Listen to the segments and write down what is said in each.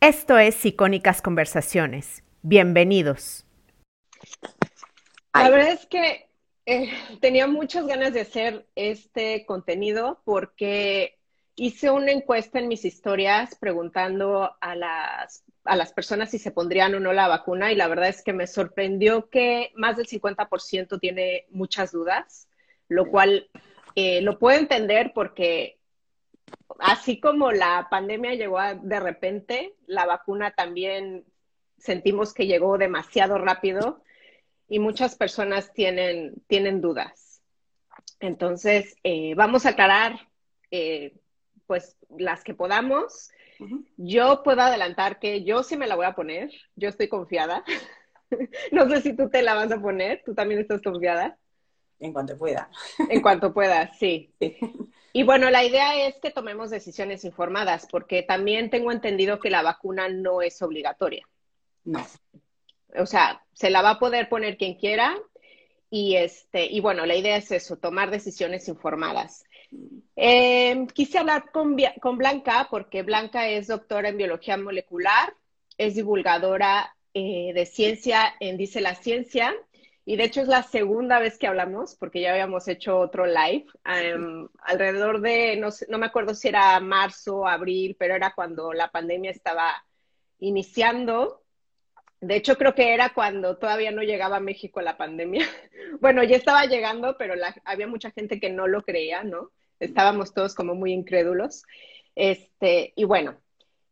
Esto es Icónicas Conversaciones. Bienvenidos. La verdad es que eh, tenía muchas ganas de hacer este contenido porque hice una encuesta en mis historias preguntando a las, a las personas si se pondrían o no la vacuna y la verdad es que me sorprendió que más del 50% tiene muchas dudas, lo cual eh, lo puedo entender porque así como la pandemia llegó de repente, la vacuna también sentimos que llegó demasiado rápido y muchas personas tienen, tienen dudas. Entonces, eh, vamos a aclarar eh, pues las que podamos. Yo puedo adelantar que yo sí me la voy a poner, yo estoy confiada. no sé si tú te la vas a poner, tú también estás confiada. En cuanto pueda. En cuanto pueda, sí. Y bueno, la idea es que tomemos decisiones informadas, porque también tengo entendido que la vacuna no es obligatoria. No. O sea, se la va a poder poner quien quiera. Y este, y bueno, la idea es eso, tomar decisiones informadas. Eh, quise hablar con, Blanca porque Blanca es doctora en biología molecular, es divulgadora eh, de ciencia en Dice la Ciencia y de hecho es la segunda vez que hablamos porque ya habíamos hecho otro live em, alrededor de, no, no me acuerdo si era marzo, abril, pero era cuando la pandemia estaba iniciando. De hecho, creo que era cuando todavía no llegaba a México la pandemia. bueno, ya estaba llegando, pero había mucha gente que no lo creía, ¿no? estábamos todos como muy incrédulos. Este, y bueno,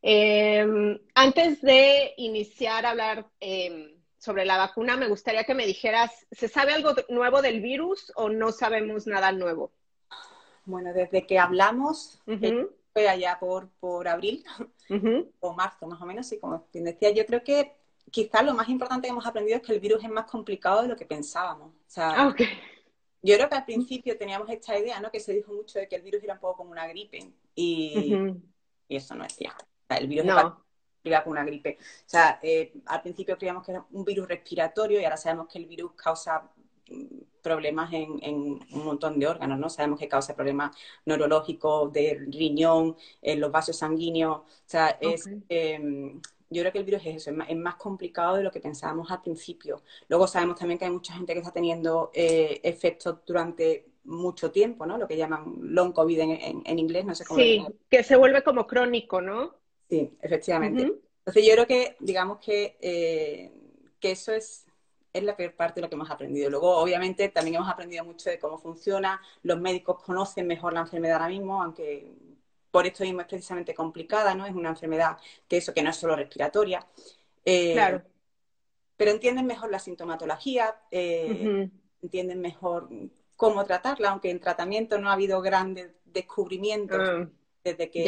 em, antes de iniciar a hablar em, sobre la vacuna, me gustaría que me dijeras, ¿se sabe algo nuevo del virus o no sabemos nada nuevo? Bueno, desde que hablamos, eh, fue allá por, por abril o marzo más o menos, y como decía, yo creo que quizás lo más importante que hemos aprendido es que el virus es más complicado de lo que pensábamos. O sea, ah, yo creo que al principio teníamos esta idea, ¿no? Que se dijo mucho de que el virus era un poco como una gripe y, eso no es cierto. el virus no. Es como una gripe. O sea, eh, al principio creíamos que era un virus respiratorio y ahora sabemos que el virus causa mm, problemas en, un montón de órganos, ¿no? Sabemos que causa problemas neurológicos del riñón, en los vasos sanguíneos. O sea, es... Em, yo creo que el virus es eso, es más, complicado de lo que pensábamos al principio. Luego sabemos también que hay mucha gente que está teniendo eh, efectos durante mucho tiempo, ¿no? Lo que llaman long COVID en, inglés, no sé cómo. Sí, que se vuelve como crónico, ¿no? Sí, efectivamente. Entonces yo creo que, digamos que, eh, que eso es, es la peor parte de lo que hemos aprendido. Luego, obviamente, también hemos aprendido mucho de cómo funciona. Los médicos conocen mejor la enfermedad ahora mismo, aunque por esto mismo es precisamente complicada, ¿no? Es una enfermedad que eso, que no es solo respiratoria. Eh, claro. Pero entienden mejor la sintomatología, eh, entienden mejor cómo tratarla, aunque en tratamiento no ha habido grandes descubrimientos ah, desde que...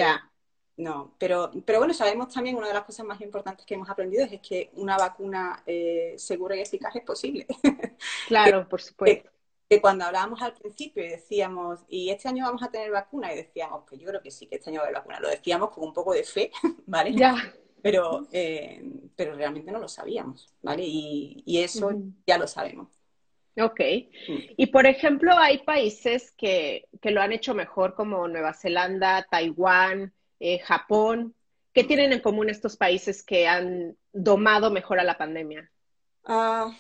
No, pero, pero bueno, sabemos también una de las cosas más importantes que hemos aprendido es, que una vacuna eh, segura y eficaz es posible. Claro, por supuesto que cuando hablábamos al principio y decíamos, ¿y este año vamos a tener vacuna? Y decíamos, que yo creo que sí, que este año va a haber vacuna. Lo decíamos con un poco de fe, ¿vale? Ya. Pero, eh, pero realmente no lo sabíamos, ¿vale? Y, eso ya lo sabemos. Ok. Mm. Y por ejemplo, hay países que, lo han hecho mejor, como Nueva Zelanda, Taiwán, eh, Japón. ¿Qué tienen en común estos países que han domado mejor a la pandemia? Ah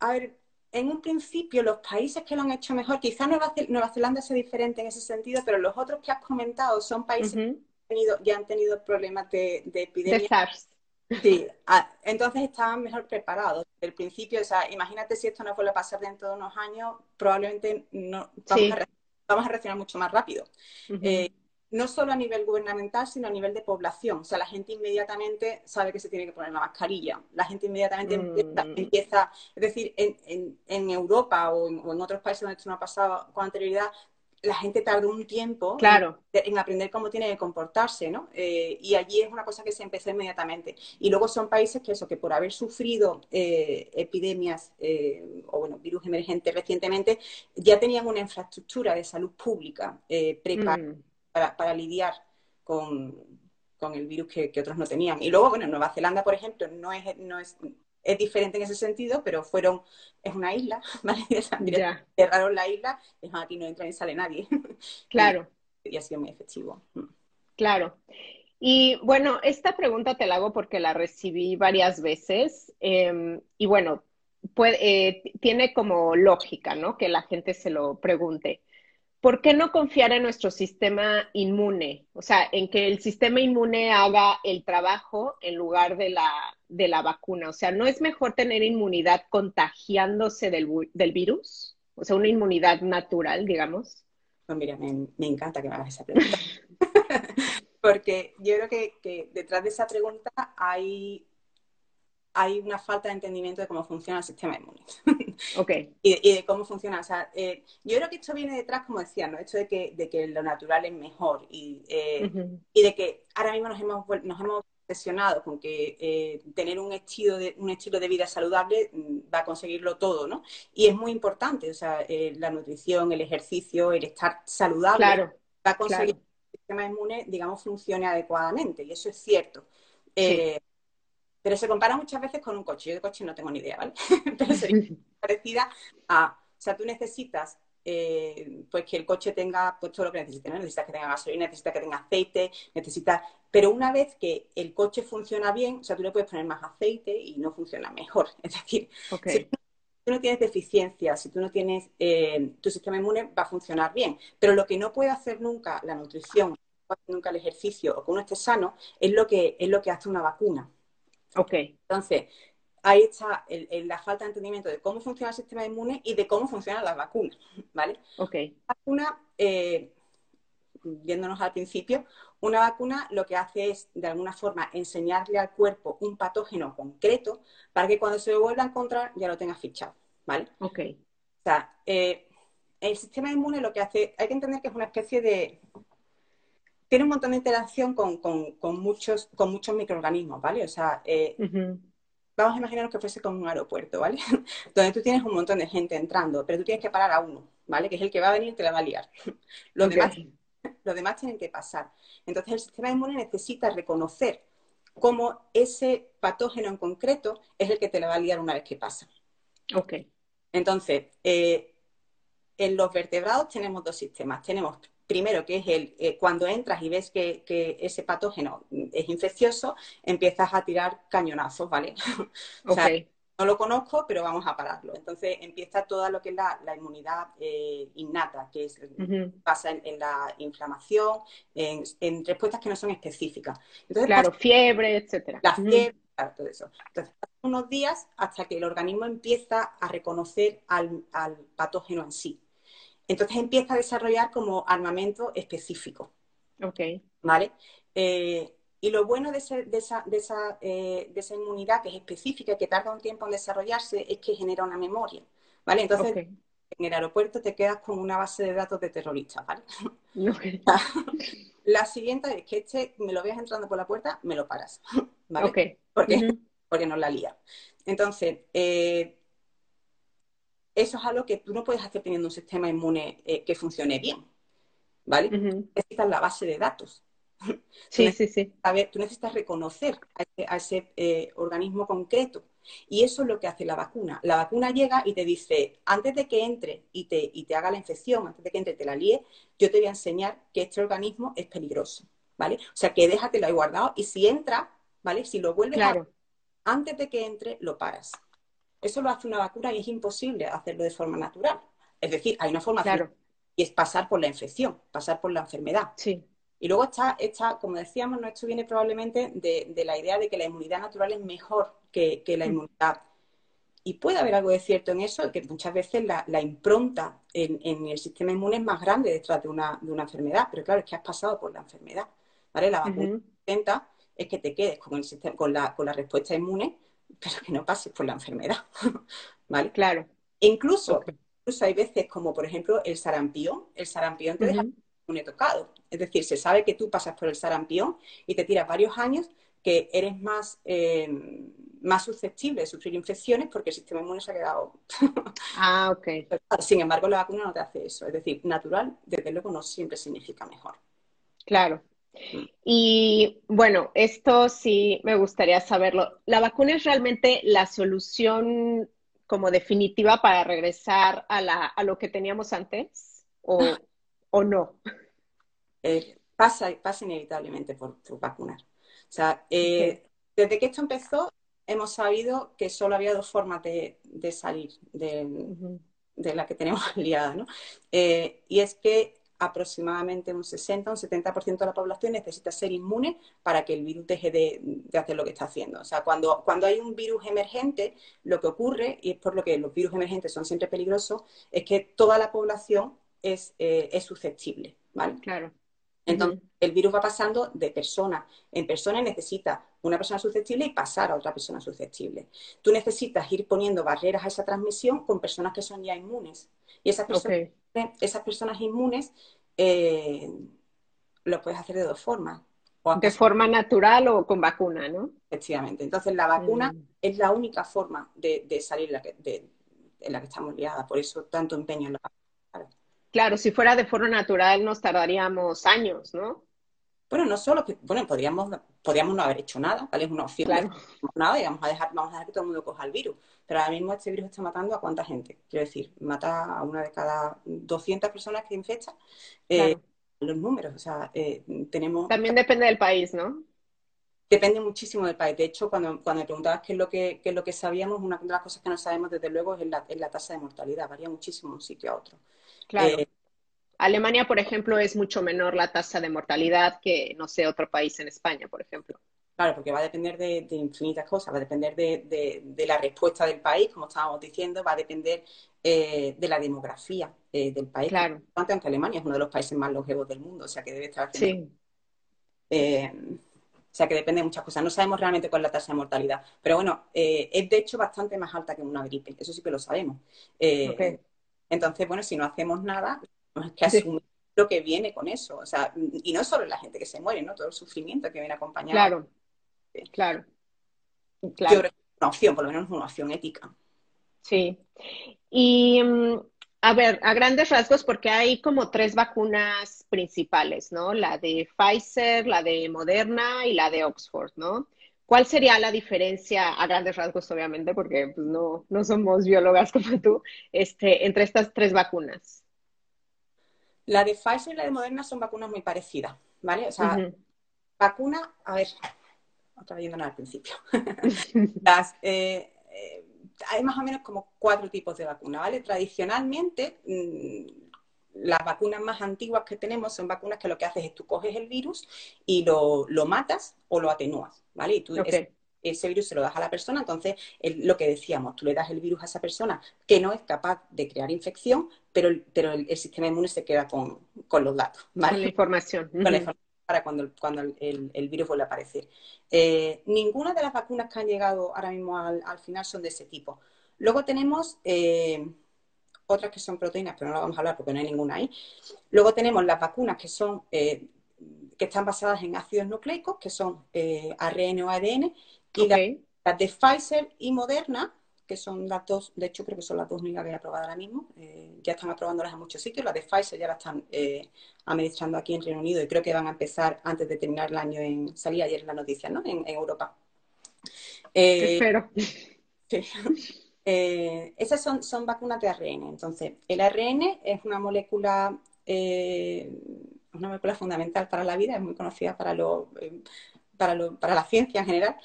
a ver, en un principio los países que lo han hecho mejor, quizás Nueva, Nueva Zelanda sea diferente en ese sentido, pero los otros que has comentado son países que han tenido, ya han tenido problemas de, de epidemia. De SARS. Sí, ah, entonces estaban mejor preparados. Desde el principio, o sea, imagínate si esto no vuelve a pasar dentro de unos años, probablemente no vamos, a, vamos a, reaccionar mucho más rápido no solo a nivel gubernamental, sino a nivel de población. O sea, la gente inmediatamente sabe que se tiene que poner la mascarilla. La gente inmediatamente mm. empieza, es decir, en, Europa o en, otros países donde esto no ha pasado con anterioridad, la gente tardó un tiempo en, aprender cómo tiene que comportarse, ¿no? Eh, y allí es una cosa que se empezó inmediatamente. Y luego son países que eso, que por haber sufrido eh, epidemias eh, o bueno, virus emergentes recientemente, ya tenían una infraestructura de salud pública preparada. Mm para, lidiar con, el virus que, otros no tenían. Y luego, bueno, Nueva Zelanda, por ejemplo, no es, no es, es diferente en ese sentido, pero fueron, es una isla, ¿vale? Cerraron la isla, es aquí no entra ni sale nadie. Claro. Y, ha sido muy efectivo. Claro. Y bueno, esta pregunta te la hago porque la recibí varias veces em, y bueno, eh, tiene como lógica, ¿no? Que la gente se lo pregunte. ¿Por qué no confiar en nuestro sistema inmune? O sea, en que el sistema inmune haga el trabajo en lugar de la, de la vacuna. O sea, ¿no es mejor tener inmunidad contagiándose del, del virus? O sea, una inmunidad natural, digamos. Pues mira, me, encanta que me hagas esa pregunta. Porque yo creo que, que detrás de esa pregunta hay hay una falta de entendimiento de cómo funciona el sistema inmune. Ok. y, de cómo funciona. O sea, eh, yo creo que esto viene detrás, como decía, ¿no? Esto de que, de que lo natural es mejor y, eh, y de que ahora mismo nos hemos, nos hemos obsesionado con que eh, tener un estilo, de, un estilo de vida saludable mm, va a conseguirlo todo, ¿no? Y es muy importante, o sea, la nutrición, el ejercicio, el estar saludable va a conseguir que el sistema inmune, digamos, funcione adecuadamente. Y eso es cierto. Pero se compara muchas veces con un coche. Yo de coche no tengo ni idea, ¿vale? Pero sería parecida a, o sea, tú necesitas eh, pues que el coche tenga pues, todo lo que necesite, ¿no? Necesitas que tenga gasolina, necesitas que tenga aceite, necesitas... Pero una vez que el coche funciona bien, o sea, tú le puedes poner más aceite y no funciona mejor. Es decir, si tú no tienes deficiencia, si tú no tienes... Eh, tu sistema inmune va a funcionar bien. Pero lo que no puede hacer nunca la nutrición, nunca el ejercicio o que uno esté sano, es lo que, es lo que hace una vacuna. Ok. Entonces, ahí está la falta de entendimiento de cómo funciona el sistema inmune y de cómo funcionan las vacunas, ¿vale? Ok. Vacuna, eh, viéndonos al principio, una vacuna lo que hace es, de alguna forma, enseñarle al cuerpo un patógeno concreto para que cuando se lo vuelva a encontrar ya lo tenga fichado, ¿vale? Ok. O sea, eh, el sistema inmune lo que hace, hay que entender que es una especie de, tiene un montón de interacción con, muchos, con muchos microorganismos, ¿vale? O sea, eh, vamos a imaginarnos que fuese como un aeropuerto, ¿vale? Donde tú tienes un montón de gente entrando, pero tú tienes que parar a uno, ¿vale? Que es el que va a venir y te la va a liar. Los, demás, los demás tienen que pasar. Entonces el sistema inmune necesita reconocer cómo ese patógeno en concreto es el que te la va a liar una vez que pasa. Ok. Entonces, eh, en los vertebrados tenemos dos sistemas. Tenemos primero, que es el, eh, cuando entras y ves que, ese patógeno es infeccioso, empiezas a tirar cañonazos, ¿vale? o sea, no lo conozco, pero vamos a pararlo. Entonces empieza todo lo que es la, inmunidad eh, innata, que es, pasa en, la inflamación, en, respuestas que no son específicas. Entonces, claro, fiebre, etcétera. La fiebre, claro, todo eso. Entonces, unos días hasta que el organismo empieza a reconocer al patógeno en sí. Entonces empieza a desarrollar como armamento específico. Ok. ¿Vale? Eh, y lo bueno de, esa, eh, de, esa, inmunidad que es específica y que tarda un tiempo en desarrollarse es que genera una memoria. ¿Vale? Entonces, en el aeropuerto te quedas con una base de datos de terroristas, ¿vale? la siguiente es que este, me lo veas entrando por la puerta, me lo paras. ¿Vale? Ok. Porque, porque no la lía. Entonces, eh, eso es algo que tú no puedes hacer teniendo un sistema inmune eh, que funcione bien, ¿vale? Necesitas la base de datos. Sí, sí, sí. A ver, tú necesitas reconocer a ese, eh, organismo concreto. Y eso es lo que hace la vacuna. La vacuna llega y te dice, antes de que entre y te, te haga la infección, antes de que entre y te la líe, yo te voy a enseñar que este organismo es peligroso, ¿vale? O sea, que déjatelo ahí guardado y si entra, ¿vale? Si lo vuelves a... Antes de que entre, lo paras. Eso lo hace una vacuna y es imposible hacerlo de forma natural. Es decir, hay una forma claro. y es pasar por la infección, pasar por la enfermedad. Sí. Y luego está, está, como decíamos, esto viene probablemente de, la idea de que la inmunidad natural es mejor que, la mm. inmunidad. Y puede haber algo de cierto en eso, que muchas veces la, impronta en, el sistema inmune es más grande detrás de una, enfermedad, pero claro, es que has pasado por la enfermedad. ¿vale? La vacuna uh intenta es que te quedes con, el sistema, con, la, con la respuesta inmune pero que no pases por la enfermedad. ¿Vale? Claro. incluso, incluso hay veces como, por ejemplo, el sarampión. El sarampión te deja un tocado. Es decir, se sabe que tú pasas por el sarampión y te tiras varios años que eres más, eh, más susceptible de sufrir infecciones porque el sistema inmune se ha quedado. ah, ok. Sin embargo, la vacuna no te hace eso. Es decir, natural, desde luego, no siempre significa mejor. Claro. Y bueno, esto sí me gustaría saberlo. ¿La vacuna es realmente la solución como definitiva para regresar a, la, a lo que teníamos antes o, o no? Eh, pasa, pasa inevitablemente por, vacunar. O sea, eh, desde que esto empezó, hemos sabido que solo había dos formas de, salir de, la que tenemos liada, ¿no? Eh, y es que aproximadamente un 60, un 70% de la población necesita ser inmune para que el virus deje de, hacer lo que está haciendo. O sea, cuando, cuando hay un virus emergente, lo que ocurre, y es por lo que los virus emergentes son siempre peligrosos, es que toda la población es, eh, es susceptible, ¿vale? Claro. Entonces, el virus va pasando de persona en persona y necesita una persona susceptible y pasar a otra persona susceptible. Tú necesitas ir poniendo barreras a esa transmisión con personas que son ya inmunes. Y esas personas, esas personas inmunes eh, lo puedes hacer de dos formas. de forma natural o con vacuna, ¿no? Efectivamente. Entonces, la vacuna mm. es la única forma de, salir la de, en la que estamos liadas. Por eso tanto empeño en la vacuna. Claro, si fuera de forma natural nos tardaríamos años, ¿no? Bueno, no solo que, bueno, podríamos, podríamos no haber hecho nada, ¿vale? Es una opción. Claro. Nada y vamos a, dejar, vamos a dejar que todo el mundo coja el virus. Pero ahora mismo este virus está matando a cuánta gente. Quiero decir, mata a una de cada 200 personas que infecta. Eh, los números, o sea, eh, tenemos... También depende del país, ¿no? Depende muchísimo del país. De hecho, cuando, cuando me preguntabas qué es, lo que, qué es lo que sabíamos, una de las cosas que no sabemos, desde luego, es la, es la tasa de mortalidad. Varía muchísimo de un sitio a otro. Claro. Eh, Alemania, por ejemplo, es mucho menor la tasa de mortalidad que, no sé, otro país en España, por ejemplo. Claro, porque va a depender de, infinitas cosas, va a depender de, la respuesta del país, como estábamos diciendo, va a depender eh, de la demografía eh, del país. Claro. Aunque Alemania es uno de los países más longevos del mundo, o sea que debe estar Sí. Eh, o sea que depende de muchas cosas. No sabemos realmente cuál es la tasa de mortalidad. Pero bueno, es de hecho bastante más alta que una gripe. Eso sí que lo sabemos. Entonces, bueno, si no hacemos nada, tenemos que asumir lo que viene con eso. O sea, y no solo la gente que se muere, ¿no? Todo el sufrimiento que viene acompañado. Claro. Claro. claro. Yo creo que es una opción, por lo menos una opción ética. Sí. Y mm, a ver, a grandes rasgos, porque hay como tres vacunas principales, ¿no? La de Pfizer, la de Moderna y la de Oxford, ¿no? ¿Cuál sería la diferencia, a grandes rasgos, obviamente, porque pues, no, no somos biólogas como tú, este, entre estas tres vacunas? La de Pfizer y la de Moderna son vacunas muy parecidas, ¿vale? O sea, vacuna, a ver, estaba yendo al principio. Eh, eh, hay más o menos como cuatro tipos de vacunas, ¿vale? Tradicionalmente, mm, las vacunas más antiguas que tenemos son vacunas que lo que haces es tú coges el virus y lo, matas o lo atenúas, ¿vale? Y tú ese, virus se lo das a la persona, entonces lo que decíamos, tú le das el virus a esa persona que no es capaz de crear infección, pero, pero el, sistema inmune se queda con, los datos, ¿vale? Con la información. Con la información para cuando, cuando el, virus vuelve a aparecer. Eh, ninguna de las vacunas que han llegado ahora mismo al, final son de ese tipo. Luego tenemos eh, otras que son proteínas, pero no las vamos a hablar porque no hay ninguna ahí. Luego tenemos las vacunas que son eh, que están basadas en ácidos nucleicos, que son ARN o ADN, y las de Pfizer y Moderna, que son las dos, de hecho creo que son las dos únicas que he aprobado ahora mismo, eh, ya están aprobándolas en muchos sitios, las de Pfizer ya las están eh, administrando aquí en Reino Unido y creo que van a empezar antes de terminar el año en, salí ayer la noticia, ¿no? En, Europa. Eh, Espero. Sí. Esas son, son vacunas de ARN. Entonces, el ARN es una molécula, una molécula fundamental para la vida, es muy conocida para, lo, para, para la ciencia en general.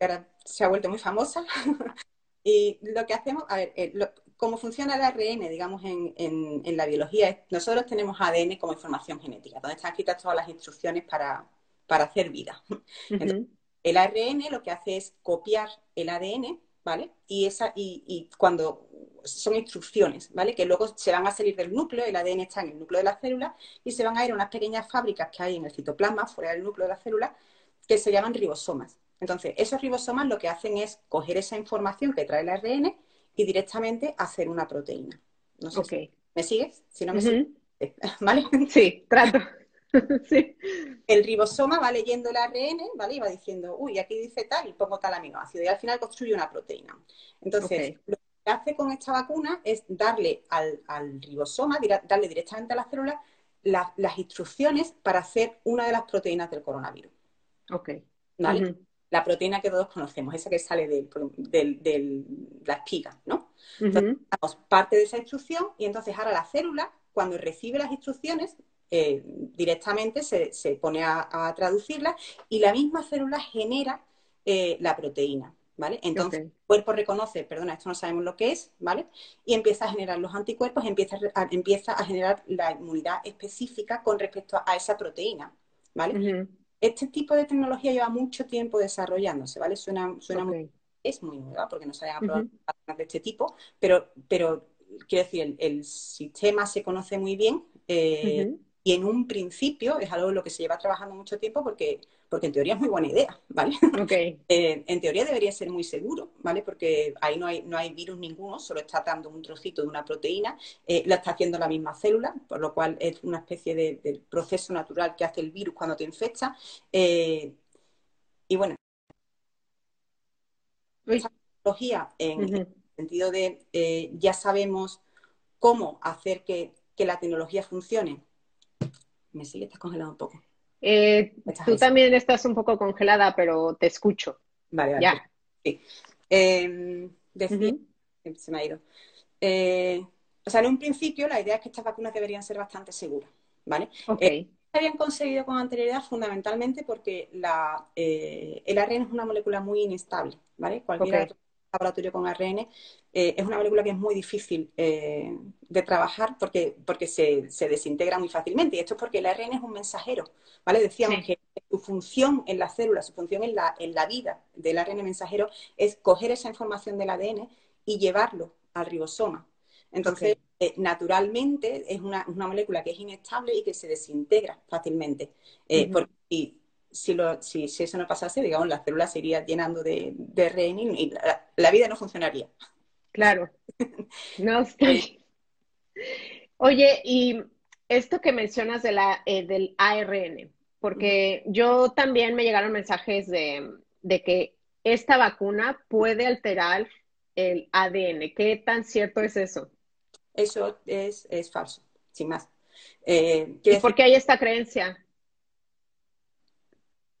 ahora se ha vuelto muy famosa. y lo que hacemos, a ver, eh, cómo funciona el ARN, digamos, en, la biología, es, nosotros tenemos ADN como información genética, donde están escritas todas las instrucciones para, hacer vida. el ARN lo que hace es copiar el ADN, ¿vale? Y, esa, y, cuando son instrucciones, ¿vale? Que luego se van a salir del núcleo, el ADN está en el núcleo de la célula y se van a ir a unas pequeñas fábricas que hay en el citoplasma, fuera del núcleo de la célula, que se llaman ribosomas. Entonces, esos ribosomas lo que hacen es coger esa información que trae el ARN y directamente hacer una proteína. No sé ¿Me sigues? Si no me sigues. ¿Vale? Sí, trato. sí. El ribosoma va leyendo el ARN, ¿vale? Y va diciendo, uy, aquí dice tal y pongo tal aminoácido. Y al final construye una proteína. Entonces, lo que hace con esta vacuna es darle al, ribosoma, darle directamente a la célula las instrucciones para hacer una de las proteínas del coronavirus. Ok. ¿Vale? la proteína que todos conocemos, esa que sale de, la espiga, ¿no? Entonces, damos parte de esa instrucción y entonces ahora la célula, cuando recibe las instrucciones, eh, directamente se, pone a, traducirla y la misma célula genera eh, la proteína, ¿vale? Entonces el cuerpo reconoce, perdona, esto no sabemos lo que es, ¿vale? Y empieza a generar los anticuerpos, empieza a, empieza a generar la inmunidad específica con respecto a esa proteína, ¿vale? Este tipo de tecnología lleva mucho tiempo desarrollándose, ¿vale? Suena, suena muy, es muy nueva porque no se habían probado de este tipo, pero, pero quiero decir, el, sistema se conoce muy bien eh, y en un principio es algo en lo que se lleva trabajando mucho tiempo porque, porque en teoría es muy buena idea, ¿vale? Eh, en teoría debería ser muy seguro, ¿vale? Porque ahí no hay, no hay virus ninguno, solo está dando un trocito de una proteína, eh, la está haciendo la misma célula, por lo cual es una especie de, proceso natural que hace el virus cuando te infecta. y bueno, esa tecnología en el sentido de ya sabemos cómo hacer que, que la tecnología funcione me sigue, estás congelado un poco. Eh, tú también estás un poco congelada, pero te escucho. Vale, vale. Ya. Sí. Eh, se me ha ido. Eh, o sea, en un principio la idea es que estas vacunas deberían ser bastante seguras, ¿vale? Ok. Eh, se habían conseguido con anterioridad fundamentalmente porque la, el ARN es una molécula muy inestable, ¿vale? Cualquier laboratorio con ARN, eh, es una molécula que es muy difícil eh, de trabajar porque, porque se, desintegra muy fácilmente. Y esto es porque el ARN es un mensajero, ¿vale? Decíamos que su función en la célula, su función en la, en la vida del ARN mensajero es coger esa información del ADN y llevarlo al ribosoma. Entonces, eh, naturalmente es una, molécula que es inestable y que se desintegra fácilmente. y, si, si, eso no pasase, digamos, la célula se iría llenando de, de y la, vida no funcionaría. Claro. No estoy. Oye, y esto que mencionas de la, eh, del ARN, porque yo también me llegaron mensajes de, de, que esta vacuna puede alterar el ADN. ¿Qué tan cierto es eso? Eso es, es falso, sin más. Eh, ¿Y por qué hay esta creencia?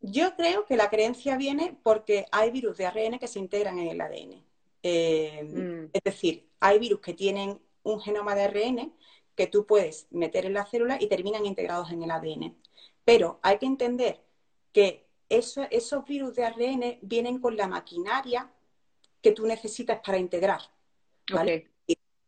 Yo creo que la creencia viene porque hay virus de ARN que se integran en el ADN. Eh, mm. Es decir, hay virus que tienen un genoma de ARN que tú puedes meter en la célula y terminan integrados en el ADN. Pero hay que entender que esos virus de ARN vienen con la maquinaria que tú necesitas para integrar.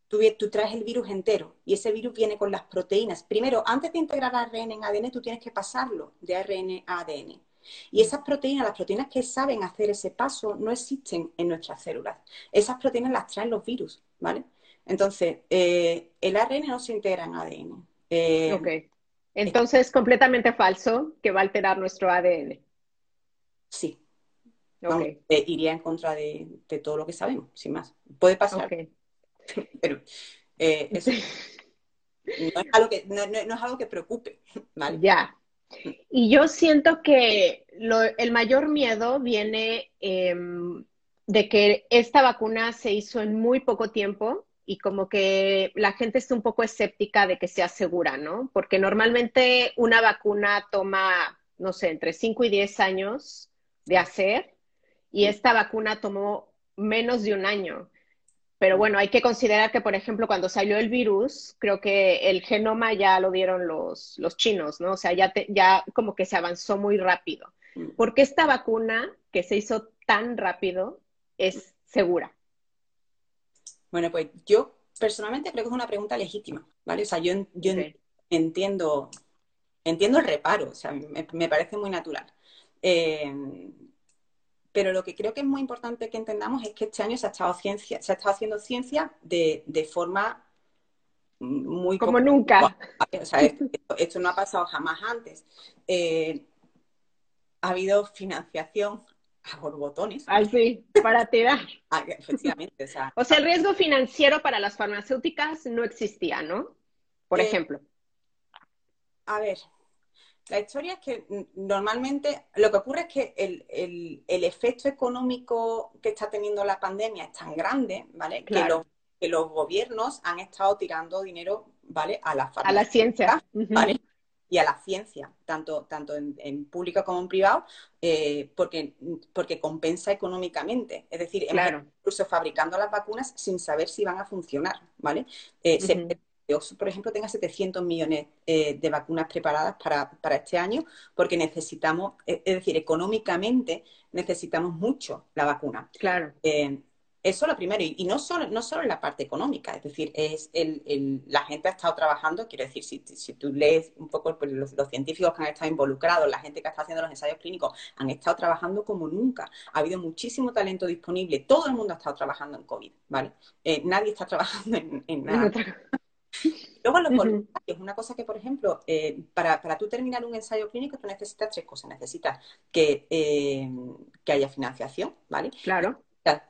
Tú, tú, traes el virus entero y ese virus viene con las proteínas. Primero, antes de integrar ARN en ADN, tú tienes que pasarlo de ARN a ADN. Y esas proteínas, las proteínas que saben hacer ese paso, no existen en nuestras células. Esas proteínas las traen los virus, ¿vale? Entonces, eh, el ARN no se integra en ADN. Eh, ok. Entonces, es completamente falso que va a alterar nuestro ADN. Sí. Okay. Eh, iría en contra de, todo lo que sabemos, sin más. Puede pasar. Pero eso no es, algo que, no, no es algo que preocupe, ¿vale? Ya, y yo siento que el mayor miedo viene em, de que esta vacuna se hizo en muy poco tiempo y como que la gente está un poco escéptica de que sea segura, ¿no? Porque normalmente una vacuna toma, no sé, entre 5 y 10 años de hacer y esta vacuna tomó menos de un año. Pero bueno, hay que considerar que, por ejemplo, cuando salió el virus, creo que el genoma ya lo dieron los, los chinos, ¿no? O sea, ya, ya como que se avanzó muy rápido. ¿Por qué esta vacuna que se hizo tan rápido es segura? Bueno, pues yo personalmente creo que es una pregunta legítima, ¿vale? O sea, yo, yo entiendo, entiendo el reparo, o sea, me, me parece muy natural. Eh, pero lo que creo que es muy importante que entendamos es que este año se ha estado, ciencia, se ha estado haciendo ciencia de, forma muy... Como nunca. esto, no ha pasado jamás antes. Eh, ha habido financiación a borbotones. Así, para tirar. Ah, efectivamente. O sea, o sea, el riesgo financiero para las farmacéuticas no existía, ¿no? Por eh, ejemplo. A ver, la historia es que normalmente lo que ocurre es que el, efecto económico que está teniendo la pandemia es tan grande, ¿vale? Que, los, gobiernos han estado tirando dinero, ¿vale? A la, a la ciencia, ¿vale? Y a la ciencia, tanto, tanto en, público como en privado, eh, porque, porque compensa económicamente. Es decir, incluso fabricando las vacunas sin saber si van a funcionar, ¿vale? Eh, por ejemplo, tenga 700 millones eh, de vacunas preparadas para, este año, porque necesitamos, es decir, económicamente necesitamos mucho la vacuna. Claro. Eh, eso lo primero, y, no, solo, no solo en la parte económica, es decir, es el, la gente ha estado trabajando, quiero decir, si, si tú lees un poco pues, los, científicos que han estado involucrados, la gente que está haciendo los ensayos clínicos, han estado trabajando como nunca. Ha habido muchísimo talento disponible, todo el mundo ha estado trabajando en COVID, ¿vale? Eh, nadie está trabajando en, nada. Luego los voluntarios, una cosa que, por ejemplo, eh, para, para tú terminar un ensayo clínico, tú necesitas tres cosas. Necesitas que, eh, que haya financiación, ¿vale? Claro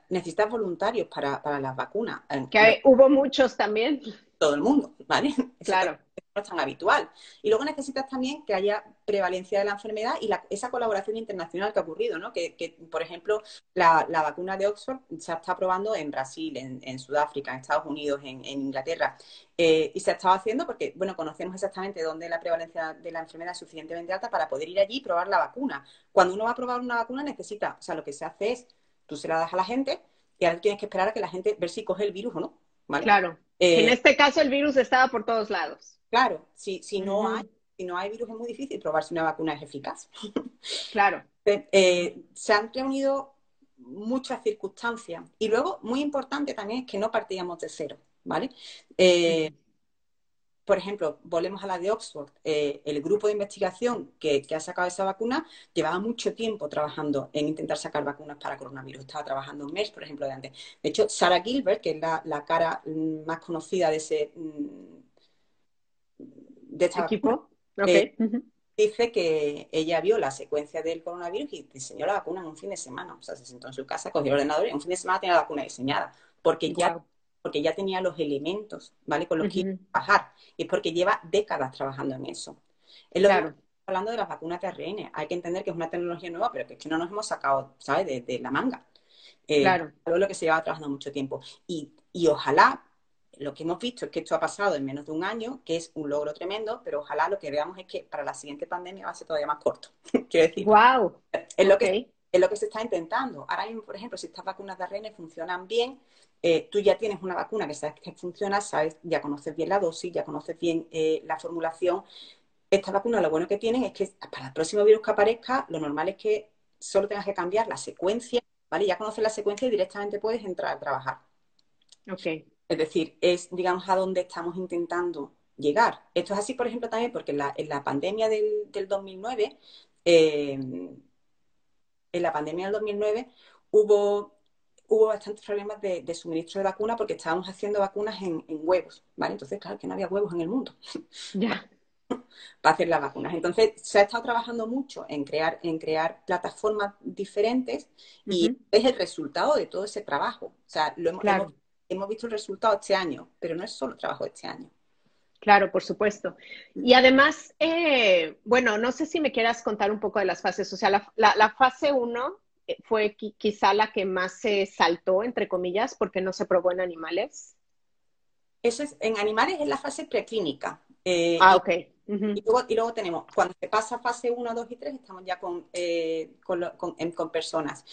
necesitas voluntarios para, las vacunas. Que hubo muchos también. Todo el mundo, ¿vale? Claro. No es tan habitual. Y luego necesitas también que haya prevalencia de la enfermedad y esa colaboración internacional que ha ocurrido, ¿no? Que, por ejemplo, la, vacuna de Oxford se está probando en Brasil, en, Sudáfrica, en Estados Unidos, en, Inglaterra. Eh, y se ha estado haciendo porque, bueno, conocemos exactamente dónde la prevalencia de la enfermedad es suficientemente alta para poder ir allí y probar la vacuna. Cuando uno va a probar una vacuna necesita, o sea, lo que se hace es tú se la das a la gente y ahora tienes que esperar a que la gente ver si coge el virus o no. Claro. Eh, en este caso el virus estaba por todos lados. Claro, si, si, no hay, si no hay virus es muy difícil probar si una vacuna es eficaz. Claro. Eh, se han reunido muchas circunstancias. Y luego, muy importante también es que no partíamos de cero, ¿vale? Eh, por ejemplo, volvemos a la de Oxford, eh, el grupo de investigación que, ha sacado esa vacuna llevaba mucho tiempo trabajando en intentar sacar vacunas para coronavirus. Estaba trabajando un mes, por ejemplo, de antes. De hecho, Sarah Gilbert, que es la, cara mm, más conocida de ese mm, de este equipo, eh, dice que ella vio la secuencia del coronavirus y diseñó la vacuna en un fin de semana. O sea, se sentó en su casa, cogió el ordenador y en un fin de semana tenía la vacuna diseñada. Porque ya porque ya tenía los elementos, ¿vale? Con los que iba a trabajar. Y es porque lleva décadas trabajando en eso. Es lo claro. hablando de las vacunas de ARN. Hay que entender que es una tecnología nueva, pero que es que no nos hemos sacado, ¿sabes?, de, la manga. Eh, claro. Algo lo que se lleva trabajando mucho tiempo. Y, y ojalá, lo que hemos visto es que esto ha pasado en menos de un año, que es un logro tremendo, pero ojalá lo que veamos es que para la siguiente pandemia va a ser todavía más corto. Quiero decir. ¡Wow! Es lo que es lo que se está intentando. Ahora mismo, por ejemplo, si estas vacunas de ARN funcionan bien, eh, tú ya tienes una vacuna que sabes que funciona, sabes, ya conoces bien la dosis, ya conoces bien eh, la formulación. Esta vacuna lo bueno que tienen es que para el próximo virus que aparezca, lo normal es que solo tengas que cambiar la secuencia, ¿vale? Ya conoces la secuencia y directamente puedes entrar a trabajar. Ok. Es decir, es, digamos, a donde estamos intentando llegar. Esto es así, por ejemplo, también porque en la, pandemia del, 2009, eh, en la pandemia del 2009 hubo hubo bastantes problemas de, suministro de vacuna porque estábamos haciendo vacunas en, huevos, ¿vale? Entonces, claro, que no había huevos en el mundo. Ya. para hacer las vacunas. Entonces, se ha estado trabajando mucho en crear, en crear plataformas diferentes y es el resultado de todo ese trabajo. O sea, lo hemos, hemos, visto el resultado este año, pero no es solo trabajo este año. Claro, por supuesto. Y además, eh, bueno, no sé si me quieras contar un poco de las fases. O sea, la, la fase 1 eh, fue quizá la que más se saltó, entre comillas, porque no se probó en animales. Eso es, en animales es la fase preclínica. Eh, ah, ok. y, luego, tenemos, cuando se pasa fase 1, 2 y 3, estamos ya con, eh, con, personas.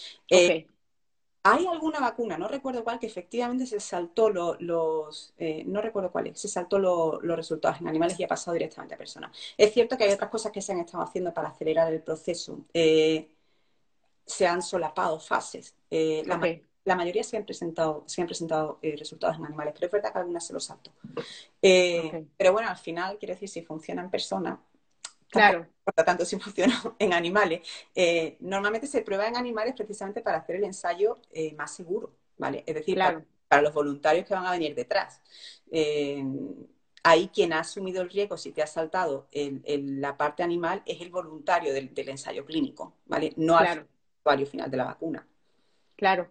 Hay alguna vacuna, no recuerdo cuál, que efectivamente se saltó los, no recuerdo cuál es, se saltó los resultados en animales y ha pasado directamente a personas. Es cierto que hay otras cosas que se han estado haciendo para acelerar el proceso se han solapado fases. Eh, la, mayoría se han presentado, se han presentado eh, resultados en animales, pero es verdad que algunas se los salto. Eh, pero bueno, al final, quiere decir, si funciona en personas, Claro. Por lo tanto, si funciona en animales. normalmente se prueba en animales precisamente para hacer el ensayo más seguro, ¿vale? Es decir, para, los voluntarios que van a venir detrás. ahí quien ha asumido el riesgo, si te ha saltado la parte animal, es el voluntario del, ensayo clínico, ¿vale? No claro final de la vacuna. Claro,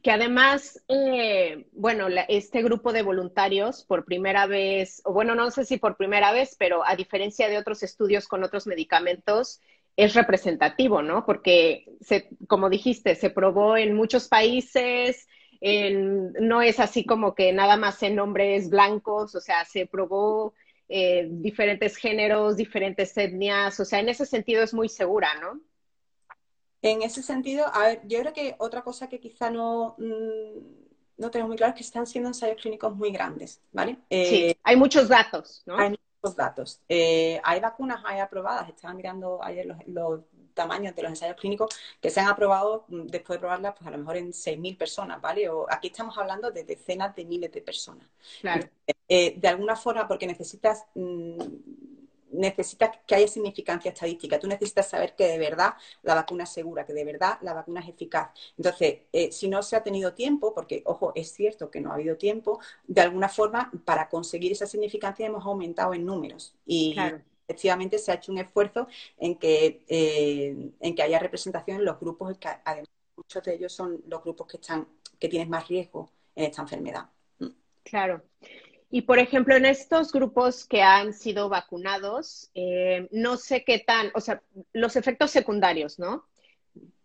que además, eh, bueno, este grupo de voluntarios por primera vez, o bueno, no sé si por primera vez, pero a diferencia de otros estudios con otros medicamentos, es representativo, ¿no? Porque, se, como dijiste, se probó en muchos países, no es así como que nada más en hombres blancos, o sea, se probó eh, diferentes géneros, diferentes etnias, o sea, en ese sentido es muy segura, ¿no? En ese sentido, a ver, yo creo que otra cosa que quizá no, mm, no tenemos muy claro es que están siendo ensayos clínicos muy grandes, ¿vale? sí, eh, hay muchos datos, ¿no? Hay muchos datos. Eh, hay vacunas hay aprobadas, estaba mirando ayer los, tamaños de los ensayos clínicos que se han aprobado mm, después de probarlas, pues a lo mejor en 6.000 personas, ¿vale? O aquí estamos hablando de decenas de miles de personas. Claro. de alguna forma, porque necesitas mm, necesitas que haya significancia estadística. Tú necesitas saber que de verdad la vacuna es segura, que de verdad la vacuna es eficaz. Entonces, eh, si no se ha tenido tiempo, porque, ojo, es cierto que no ha habido tiempo, de alguna forma, para conseguir esa significancia hemos aumentado en números. Y efectivamente se ha hecho un esfuerzo en que, eh, en que haya representación en los grupos, que además muchos de ellos son los grupos que, están, que tienen más riesgo en esta enfermedad. Claro. Y por ejemplo, en estos grupos que han sido vacunados, eh, no sé qué tan, o sea, los efectos secundarios, ¿no?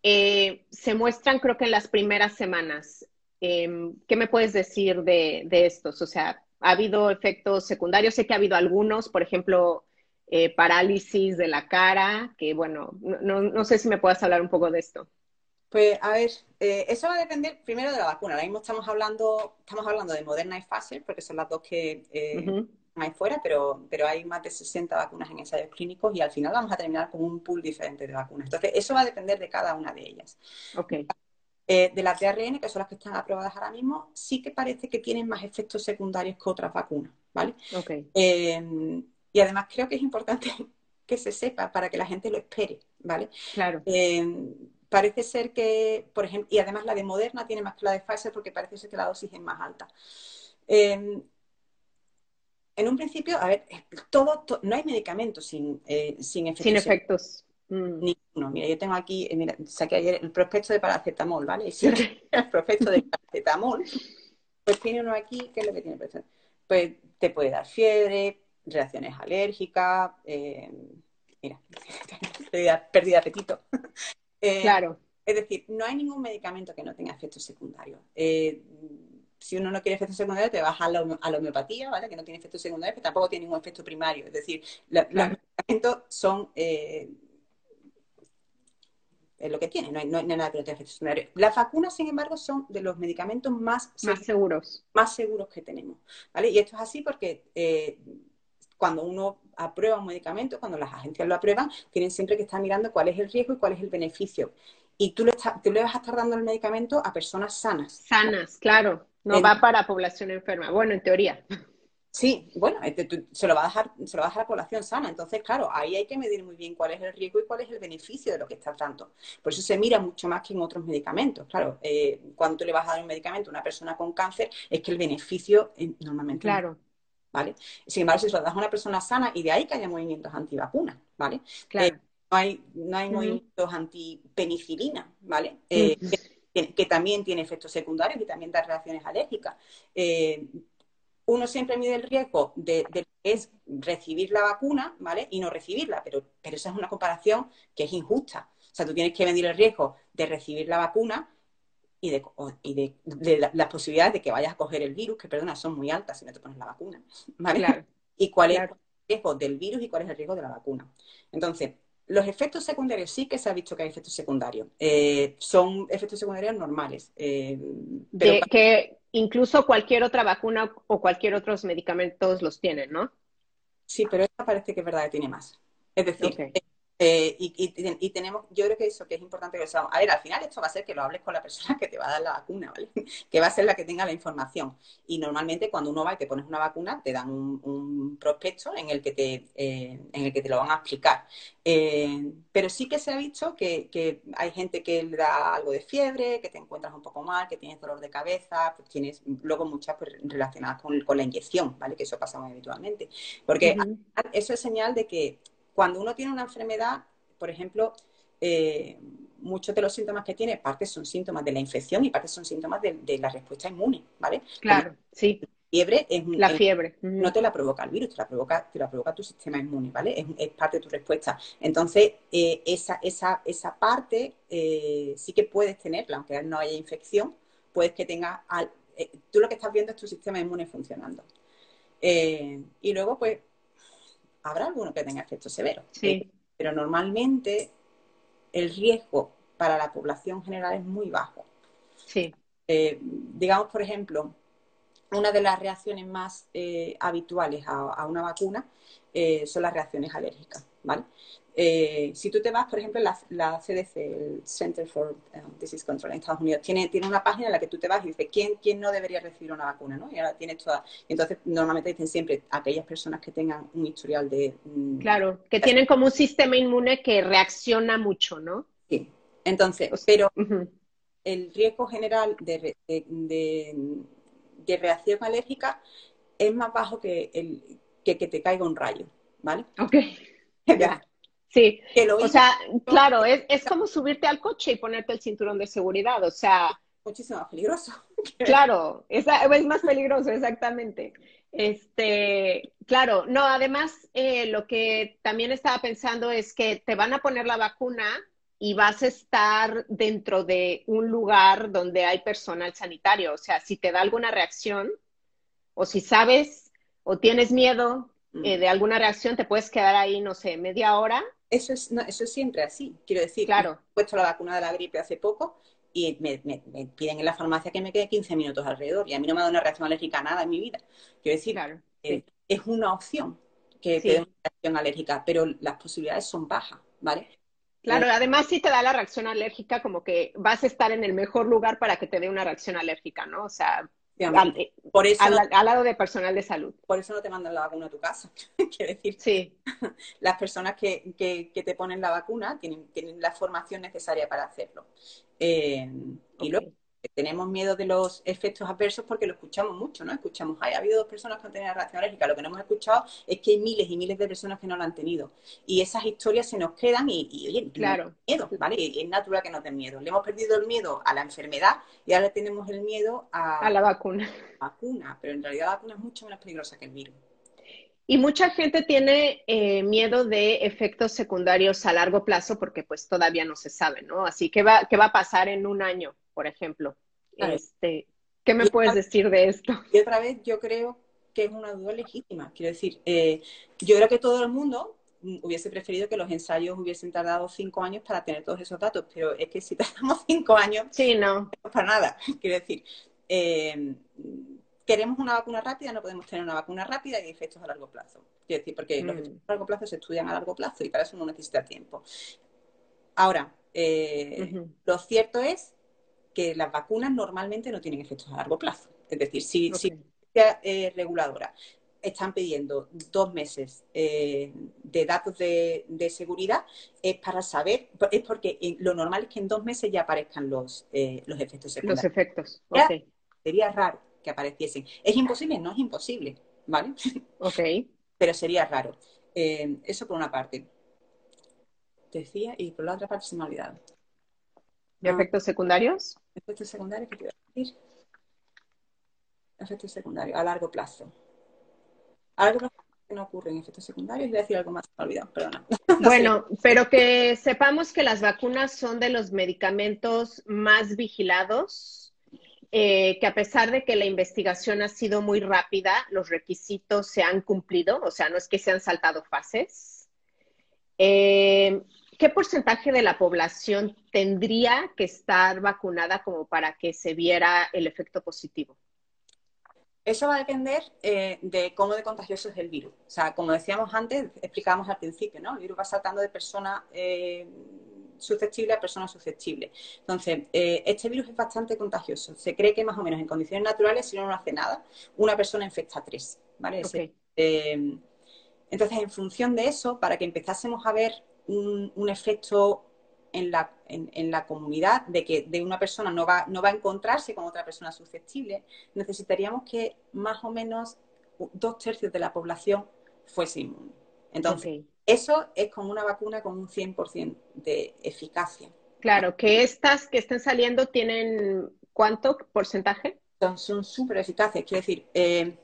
Eh, se muestran creo que en las primeras semanas. Em, ¿Qué me puedes decir de, estos? O sea, ¿ha habido efectos secundarios? Sé que ha habido algunos, por ejemplo, eh, parálisis de la cara, que bueno, no, no sé si me puedes hablar un poco de esto. Pues a ver, eh, eso va a depender primero de la vacuna. Ahora mismo estamos hablando, estamos hablando de Moderna y Pfizer, porque son las dos que eh, hay fuera, pero, pero hay más de 60 vacunas en ensayos clínicos y al final vamos a terminar con un pool diferente de vacunas. Entonces, eso va a depender de cada una de ellas. Okay. Eh, de las de ARN, que son las que están aprobadas ahora mismo, sí que parece que tienen más efectos secundarios que otras vacunas, ¿vale? Okay. y además creo que es importante que se sepa para que la gente lo espere, ¿vale? Claro parece ser que, por ejemplo, y además la de Moderna tiene más que la de Pfizer porque parece ser que la dosis es más alta. Em, en un principio, a ver, todo, no hay medicamentos sin, eh, sin efectos. Sin efectos. Mm. Ninguno. Mira, yo tengo aquí, eh, mira, saqué ayer el prospecto de paracetamol, ¿vale? Y si el prospecto de paracetamol, pues tiene uno aquí, ¿qué es lo que tiene? Pues te puede dar fiebre, reacciones alérgicas, eh, mira, pérdida de apetito. Eh, claro. Es decir, no hay ningún medicamento que no tenga efectos secundarios. Eh, si uno no quiere efectos secundarios, te vas a la, homeopatía, ¿vale? Que no tiene efectos secundarios, pero tampoco tiene ningún efecto primario. Es decir, los medicamentos son eh, es lo que tiene, no hay, nada que no tenga efectos secundarios. Las vacunas, sin embargo, son de los medicamentos más, seguros. Más seguros que tenemos. ¿vale? Y esto es así porque cuando uno aprueba un medicamento, cuando las agencias lo aprueban, tienen siempre que estar mirando cuál es el riesgo y cuál es el beneficio. Y tú le, vas a estar dando el medicamento a personas sanas. Sanas, claro. No va para población enferma. Bueno, en teoría. Sí, bueno, este, se lo va a dejar, se lo va a dejar a la población sana. Entonces, claro, ahí hay que medir muy bien cuál es el riesgo y cuál es el beneficio de lo que estás dando. Por eso se mira mucho más que en otros medicamentos. Claro, eh, cuando tú le vas a dar un medicamento a una persona con cáncer, es que el beneficio eh, normalmente claro. ¿Vale? Sin embargo, si se lo das a una persona sana, y de ahí que haya movimientos antivacunas, ¿vale? Claro. Eh, no hay, no hay movimientos antipenicilina, ¿vale? Eh, que, también tiene efectos secundarios y también da reacciones alérgicas. Eh, uno siempre mide el riesgo de, de, es recibir la vacuna, ¿vale? Y no recibirla, pero, pero esa es una comparación que es injusta. O sea, tú tienes que medir el riesgo de recibir la vacuna y de, y de, las posibilidades de que vayas a coger el virus, que perdona, son muy altas si no te pones la vacuna. ¿vale? y cuál es el riesgo del virus y cuál es el riesgo de la vacuna. Entonces, los efectos secundarios sí que se ha visto que hay efectos secundarios. Eh, son efectos secundarios normales. Eh, que incluso cualquier otra vacuna o cualquier otros medicamentos los tienen, ¿no? Sí, pero esta parece que es verdad que tiene más. Es decir, eh, y, tenemos, yo creo que eso que es importante que lo A ver, al final esto va a ser que lo hables con la persona que te va a dar la vacuna, ¿vale? que va a ser la que tenga la información. Y normalmente cuando uno va y te pones una vacuna, te dan un, prospecto en el que te, eh, en el que te lo van a explicar. Eh, pero sí que se ha visto que, hay gente que le da algo de fiebre, que te encuentras un poco mal, que tienes dolor de cabeza, pues tienes luego muchas pues, relacionadas con, la inyección, ¿vale? Que eso pasa muy habitualmente. Porque eso es señal de que cuando uno tiene una enfermedad, por ejemplo, eh, muchos de los síntomas que tiene, parte son síntomas de la infección y parte son síntomas de, la respuesta inmune, ¿vale? Claro, sí. Fiebre es la fiebre. No te la provoca el virus, te la provoca, te la provoca tu sistema inmune, ¿vale? Es, parte de tu respuesta. Entonces, eh, esa, esa, esa parte eh, sí que puedes tenerla, aunque no haya infección, puedes que tengas tú lo que estás viendo es tu sistema inmune funcionando. y luego, pues, habrá alguno que tenga efectos severos. Sí. Pero normalmente el riesgo para la población general es muy bajo. Sí. Eh, digamos, por ejemplo, una de las reacciones más eh, habituales a, una vacuna eh, son las reacciones alérgicas, ¿vale? Si tú te vas, por ejemplo, la, la CDC, el Center for Disease Control en Estados Unidos, tiene, tiene una página en la que tú te vas y dices quién, quién no debería recibir una vacuna, ¿no? Y ahora tienes toda. Entonces, normalmente dicen siempre aquellas personas que tengan un historial de. Mm, claro, que tienen como un sistema inmune que reacciona mucho, ¿no? Sí. Entonces, pero el riesgo general de, reacción alérgica es más bajo que, el, que, te caiga un rayo, ¿vale? Ok. ya. Sí. o sea, claro, es, es como subirte al coche y ponerte el cinturón de seguridad, o sea. Muchísimo más peligroso. Claro, es, es más peligroso, exactamente. Este, claro, no, además, eh, lo que también estaba pensando es que te van a poner la vacuna y vas a estar dentro de un lugar donde hay personal sanitario. O sea, si te da alguna reacción o si sabes o tienes miedo eh, de alguna reacción, te puedes quedar ahí, no sé, media hora. Eso es, eso es siempre así. Quiero decir, claro. he puesto la vacuna de la gripe hace poco y me, piden en la farmacia que me quede 15 minutos alrededor y a mí no me da una reacción alérgica a nada en mi vida. Quiero decir, claro, eh, es una opción que te dé una reacción alérgica, pero las posibilidades son bajas, ¿vale? Claro, además si te da la reacción alérgica, como que vas a estar en el mejor lugar para que te dé una reacción alérgica, ¿no? O sea, al, por eso al, lado de personal de salud. Por eso no te mandan la vacuna a tu casa. Quiero decir, sí. las personas que, que, te ponen la vacuna tienen, tienen la formación necesaria para hacerlo. Eh, y luego, tenemos miedo de los efectos adversos porque lo escuchamos mucho, ¿no? Escuchamos, ha habido dos personas que han tenido reacción alérgica. Lo que no hemos escuchado es que hay miles y miles de personas que no lo han tenido. Y esas historias se nos quedan y, oye, claro. miedo, ¿vale? es natural que nos den miedo. Le hemos perdido el miedo a la enfermedad y ahora tenemos el miedo a, a la vacuna. Vacuna, pero en realidad la vacuna es mucho menos peligrosa que el virus. Y mucha gente tiene eh, miedo de efectos secundarios a largo plazo porque pues todavía no se sabe, ¿no? Así que va, ¿qué va a pasar en un año, por ejemplo? Este, ¿Qué me puedes decir de esto? Y otra vez, yo creo que es una duda legítima. Quiero decir, eh, yo creo que todo el mundo hubiese preferido que los ensayos hubiesen tardado cinco años para tener todos esos datos, pero es que si tardamos cinco años, sí, no. no para nada. Quiero decir, eh, queremos una vacuna rápida, no podemos tener una vacuna rápida y efectos a largo plazo. Quiero decir, porque los mm. efectos a largo plazo se estudian a largo plazo y para eso no necesita tiempo. Ahora, eh, lo cierto es que las vacunas normalmente no tienen efectos a largo plazo. Es decir, si, la eh, reguladora están pidiendo dos meses eh, de datos de, seguridad, es para saber, es porque lo normal es que en dos meses ya aparezcan los, los efectos secundarios. Los efectos, Sería raro que apareciesen. ¿Es imposible? No es imposible, ¿vale? Ok. Pero sería raro. Eh, eso por una parte. Decía, y por la otra parte se me ha olvidado. ¿De ah. efectos secundarios? Efectos secundarios, ¿qué quiero decir? Efectos secundarios, a largo plazo. A largo plazo no ocurren efectos secundarios. Voy a decir algo más, me olvidado, perdona. Bueno, pero que sepamos que las vacunas son de los medicamentos más vigilados eh, que a pesar de que la investigación ha sido muy rápida, los requisitos se han cumplido, o sea, no es que se han saltado fases. Eh, ¿Qué porcentaje de la población tendría que estar vacunada como para que se viera el efecto positivo? Eso va a depender eh, de cómo de contagioso es el virus. O sea, como decíamos antes, explicábamos al principio, ¿no? El virus va saltando de persona susceptible a personas susceptibles. Entonces, eh, este virus es bastante contagioso. Se cree que más o menos en condiciones naturales, si no, no hace nada, una persona infecta a tres. ¿vale? Eh, entonces, en función de eso, para que empezásemos a ver un, efecto en la, en, la, comunidad de que de una persona no va, no va a encontrarse con otra persona susceptible, necesitaríamos que más o menos dos tercios de la población fuese inmune. Entonces, eso es como una vacuna con un 100% de eficacia. Claro, que estas que estén saliendo tienen cuánto porcentaje? Son súper eficaces. Quiero decir, eh,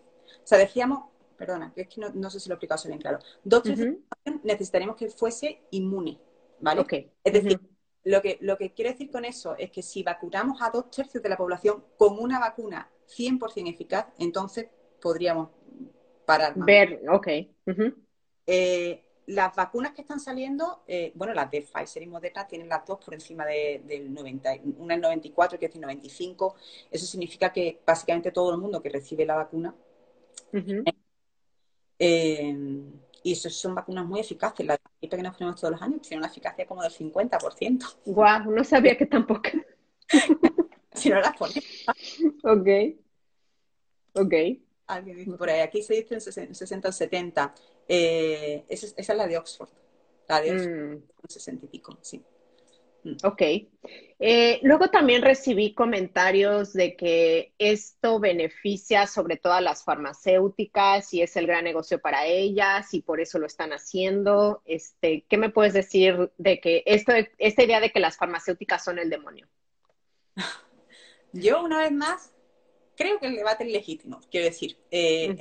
o sea, decíamos, perdona, que es que no, sé si lo he explicado bien claro. Dos tercios necesitaríamos que fuese inmune, ¿vale? Es decir, lo, que, lo que quiero decir con eso es que si vacunamos a dos tercios de la población con una vacuna 100% eficaz, entonces podríamos parar. Ver, ok. las vacunas que están saliendo, eh, bueno, las de Pfizer y Moderna tienen las dos por encima del 90, una en 94 y otra en 95. Eso significa que básicamente todo el mundo que recibe la vacuna. Eh, y eso son vacunas muy eficaces. La gripe que nos ponemos todos los años tiene una eficacia como del 50%. Guau, no sabía que tampoco. si no las pones. ok. Ok. Alguien dice por ahí, aquí se dice en 60 o 70. Eh, esa, es la de Oxford. La de Oxford, 60 mm. y pico, sí. Ok. Eh, luego también recibí comentarios de que esto beneficia sobre todo a las farmacéuticas y es el gran negocio para ellas y por eso lo están haciendo. Este, ¿Qué me puedes decir de que esto, esta idea de que las farmacéuticas son el demonio? Yo, una vez más, creo que el debate es legítimo. Quiero decir, eh,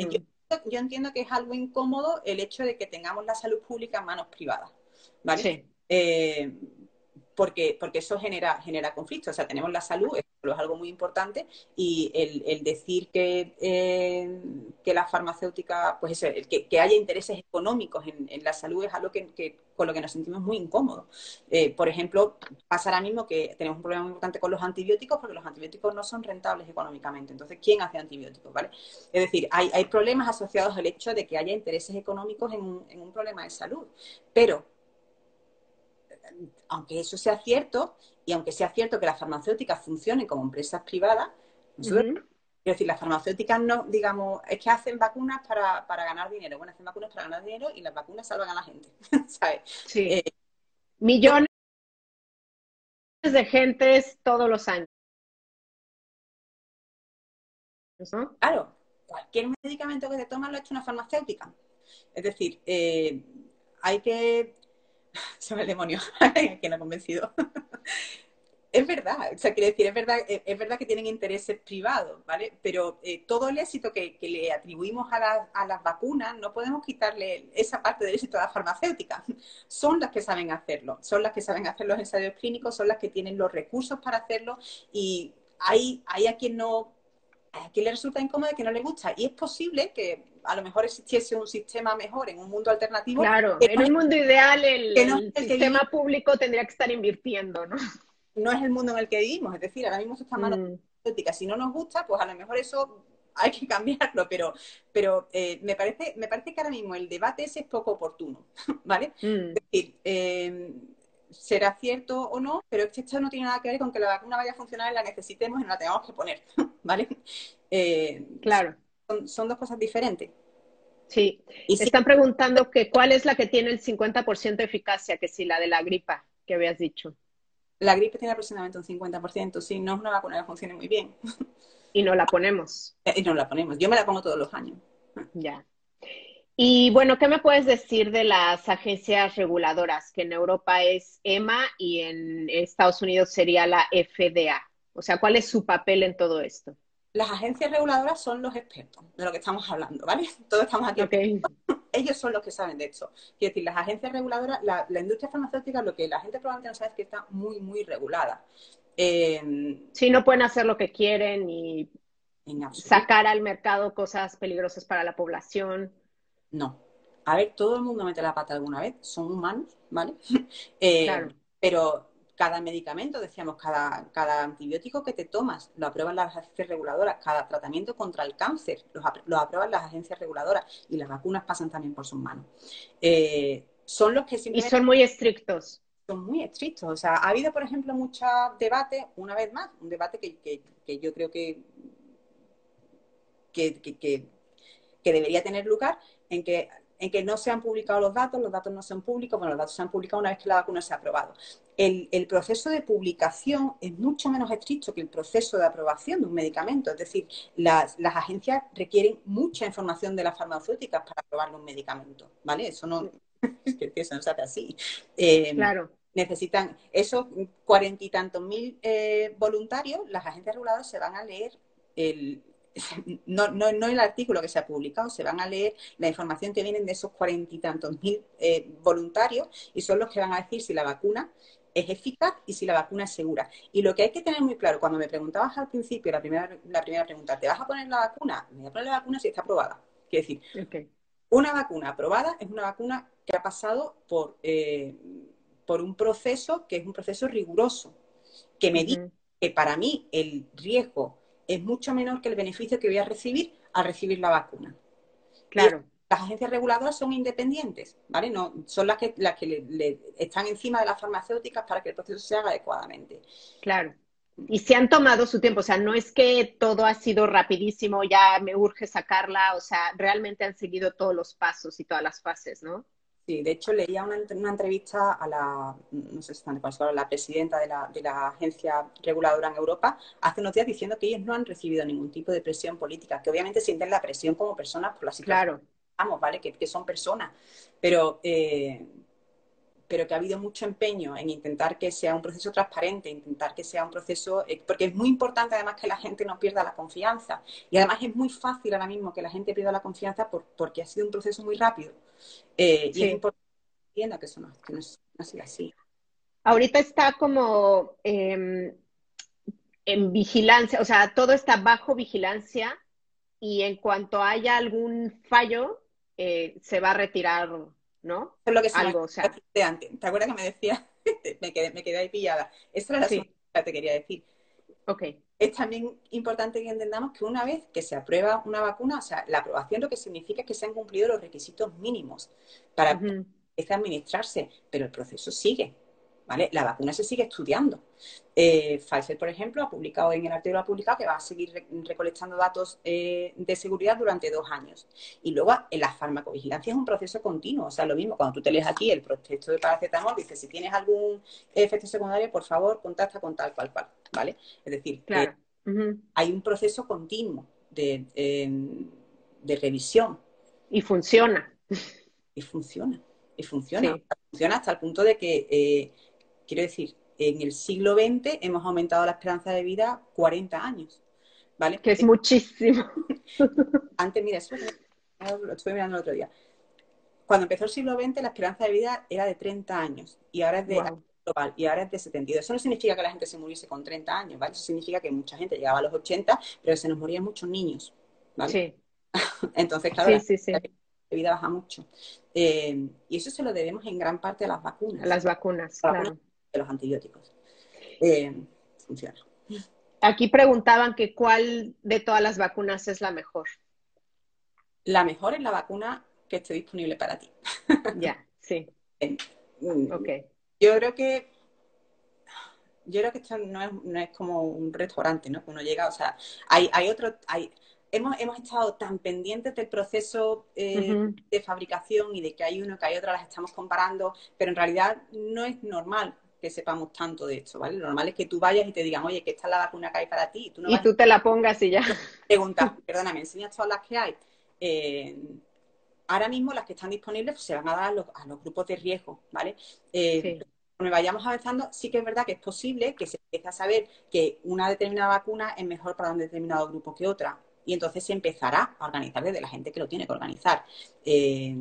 yo, entiendo que es algo incómodo el hecho de que tengamos la salud pública en manos privadas. ¿Vale? Sí. Eh, porque, porque eso genera, genera conflictos. O sea, tenemos la salud, eso es algo muy importante, y el, decir que, eh, que la farmacéutica, pues eso, que, que haya intereses económicos en, la salud es algo que, con lo que nos sentimos muy incómodos. Eh, por ejemplo, pasa ahora mismo que tenemos un problema muy importante con los antibióticos porque los antibióticos no son rentables económicamente. Entonces, ¿quién hace antibióticos? ¿vale? Es decir, hay, hay problemas asociados al hecho de que haya intereses económicos en un, en un problema de salud. Pero aunque eso sea cierto, y aunque sea cierto que las farmacéuticas funcionen como empresas privadas, es decir, las farmacéuticas no, digamos, es que hacen vacunas para, ganar dinero. Bueno, hacen vacunas para ganar dinero y las vacunas salvan a la gente, ¿sabes? Sí. Eh, Millones de gentes todos los años. Claro, cualquier medicamento que te toman lo ha hecho una farmacéutica. Es decir, eh, hay que se el demonio, que no ha convencido. es verdad, o sea, quiere decir, es verdad, es verdad que tienen intereses privados, ¿vale? Pero eh, todo el éxito que, le atribuimos a, a, las vacunas, no podemos quitarle esa parte del éxito a las farmacéuticas. Son las que saben hacerlo, son las que saben hacer los ensayos clínicos, son las que tienen los recursos para hacerlo y hay, hay a quien no, a quien le resulta incómodo que no le gusta. Y es posible que a lo mejor existiese un sistema mejor en un mundo alternativo. Claro, en un mundo ideal el, sistema público tendría que estar invirtiendo, ¿no? No es el mundo en el que vivimos, es decir, ahora mismo se está mm. Si no nos gusta, pues a lo mejor eso hay que cambiarlo, pero, pero eh, me, parece, me parece que ahora mismo el debate ese es poco oportuno, ¿vale? Mm. Es decir, eh, será cierto o no, pero esto no tiene nada que ver con que la vacuna vaya a funcionar y la necesitemos y no la tengamos que poner, ¿vale? Eh, claro son, dos cosas diferentes. Sí, y están preguntando que cuál es la que tiene el 50% de eficacia, que si la de la gripa que habías dicho. La gripe tiene aproximadamente un 50%, sí, no es una vacuna que funcione muy bien. Y no la ponemos. Eh, y no la ponemos. Yo me la pongo todos los años. Ya. Y bueno, ¿qué me puedes decir de las agencias reguladoras? Que en Europa es EMA y en Estados Unidos sería la FDA. O sea, ¿cuál es su papel en todo esto? Las agencias reguladoras son los expertos de lo que estamos hablando, ¿vale? Todos estamos aquí. Ellos son los que saben de esto. Quiero decir, las agencias reguladoras, la, industria farmacéutica, lo que la gente probablemente no sabe es que está muy, muy regulada. Eh, sí, no pueden hacer lo que quieren y sacar al mercado cosas peligrosas para la población. No. A ver, todo el mundo mete la pata alguna vez, son humanos, ¿vale? Eh, claro. Pero cada medicamento, decíamos, cada, cada antibiótico que te tomas, lo aprueban las agencias reguladoras, cada tratamiento contra el cáncer, lo, aprueban las agencias reguladoras y las vacunas pasan también por sus manos. Eh, son los que Y son muy estrictos. Son muy estrictos. O sea, ha habido, por ejemplo, mucho debate, una vez más, un debate que, yo creo que, que, que debería tener lugar, en que en que no se han publicado los datos, los datos no son públicos, bueno, los datos se han publicado una vez que la vacuna se ha aprobado. El, proceso de publicación es mucho menos estricto que el proceso de aprobación de un medicamento, es decir, las, agencias requieren mucha información de las farmacéuticas para aprobar un medicamento, ¿vale? Eso no, eso no se hace así. Eh, claro necesitan esos cuarenta y tantos mil eh, voluntarios, las agencias reguladoras se van a leer el, no, no, no, el artículo que se ha publicado, se van a leer la información que vienen de esos cuarenta y tantos mil eh, voluntarios y son los que van a decir si la vacuna es eficaz y si la vacuna es segura. Y lo que hay que tener muy claro, cuando me preguntabas al principio, la primera, la primera pregunta, ¿te vas a poner la vacuna? Me voy a poner la vacuna si está aprobada. Quiero decir, Una vacuna aprobada es una vacuna que ha pasado por, eh, por un proceso que es un proceso riguroso, que me dice que para mí el riesgo es mucho menor que el beneficio que voy a recibir al recibir la vacuna. Claro. Las agencias reguladoras son independientes, ¿vale? No, son las que, las que le, están encima de las farmacéuticas para que el proceso se haga adecuadamente. Claro. Y se han tomado su tiempo, o sea, no es que todo ha sido rapidísimo, ya me urge sacarla, o sea, realmente han seguido todos los pasos y todas las fases, ¿no? Sí, de hecho leía una, entrevista a la, no sé si la presidenta de la, de la, agencia reguladora en Europa hace unos días diciendo que ellos no han recibido ningún tipo de presión política, que obviamente sienten la presión como personas por la situación. Claro. ¿Vale? Que, que son personas. Pero eh, pero que ha habido mucho empeño en intentar que sea un proceso transparente, intentar que sea un proceso, eh, porque es muy importante además que la gente no pierda la confianza. Y además es muy fácil ahora mismo que la gente pierda la confianza porque ha sido un proceso muy rápido. Eh, y es importante que entienda que eso no, es, así. Ahorita está como em, en vigilancia, o sea, todo está bajo vigilancia y en cuanto haya algún fallo, eh, se va a retirar ¿no? lo que Algo, o sea... ¿Te acuerdas que me decía? me, quedé, me quedé ahí pillada. Esa era la sí. que te quería decir. Ok. Es también importante que entendamos que una vez que se aprueba una vacuna, o sea, la aprobación lo que significa es que se han cumplido los requisitos mínimos para uh administrarse, pero el proceso sigue. La vacuna se sigue estudiando. Eh, Pfizer, por ejemplo, ha publicado en el artículo ha publicado que va a seguir recolectando datos eh, de seguridad durante dos años. Y luego en la farmacovigilancia es un proceso continuo. O sea, lo mismo, cuando tú te lees aquí el proceso de paracetamol, dice, si tienes algún efecto secundario, por favor, contacta con tal cual cual, ¿vale? Es decir, hay un proceso continuo de, em, de revisión. Y funciona. Y funciona. Y funciona. Funciona hasta el punto de que eh, Quiero decir, en el siglo XX hemos aumentado la esperanza de vida 40 años. ¿Vale? Que es muchísimo. Antes, mira, eso lo estuve mirando el otro día. Cuando empezó el siglo XX, la esperanza de vida era de 30 años y ahora es de global y ahora es de 72. Eso no significa que la gente se muriese con 30 años, ¿vale? Eso significa que mucha gente llegaba a los 80, pero se nos morían muchos niños, ¿vale? Sí. Entonces, claro, la esperanza de vida baja mucho. Eh, y eso se lo debemos en gran parte a las vacunas. A las vacunas, claro de los antibióticos. Eh, funciona. Aquí preguntaban que cuál de todas las vacunas es la mejor. La mejor es la vacuna que esté disponible para ti. Ya, sí. Mm, ok. Yo creo que yo creo que esto no es, no es como un restaurante, ¿no? Uno llega, o sea, hay, hay otro, hay, hemos, hemos estado tan pendientes del proceso eh, de fabricación y de que hay uno, que hay otro, las estamos comparando, pero en realidad no es normal que sepamos tanto de esto, ¿vale? Lo normal es que tú vayas y te digan, oye, que esta es la vacuna que hay para ti. Y tú, y tú te la pongas y ya. Pregunta, perdóname, enseñas todas las que hay. Eh, ahora mismo las que están disponibles pues, se van a dar a los, grupos de riesgo, ¿vale? Eh, Cuando vayamos avanzando, sí que es verdad que es posible que se empiece a saber que una determinada vacuna es mejor para un determinado grupo que otra. Y entonces se empezará a organizar desde la gente que lo tiene que organizar. Eh,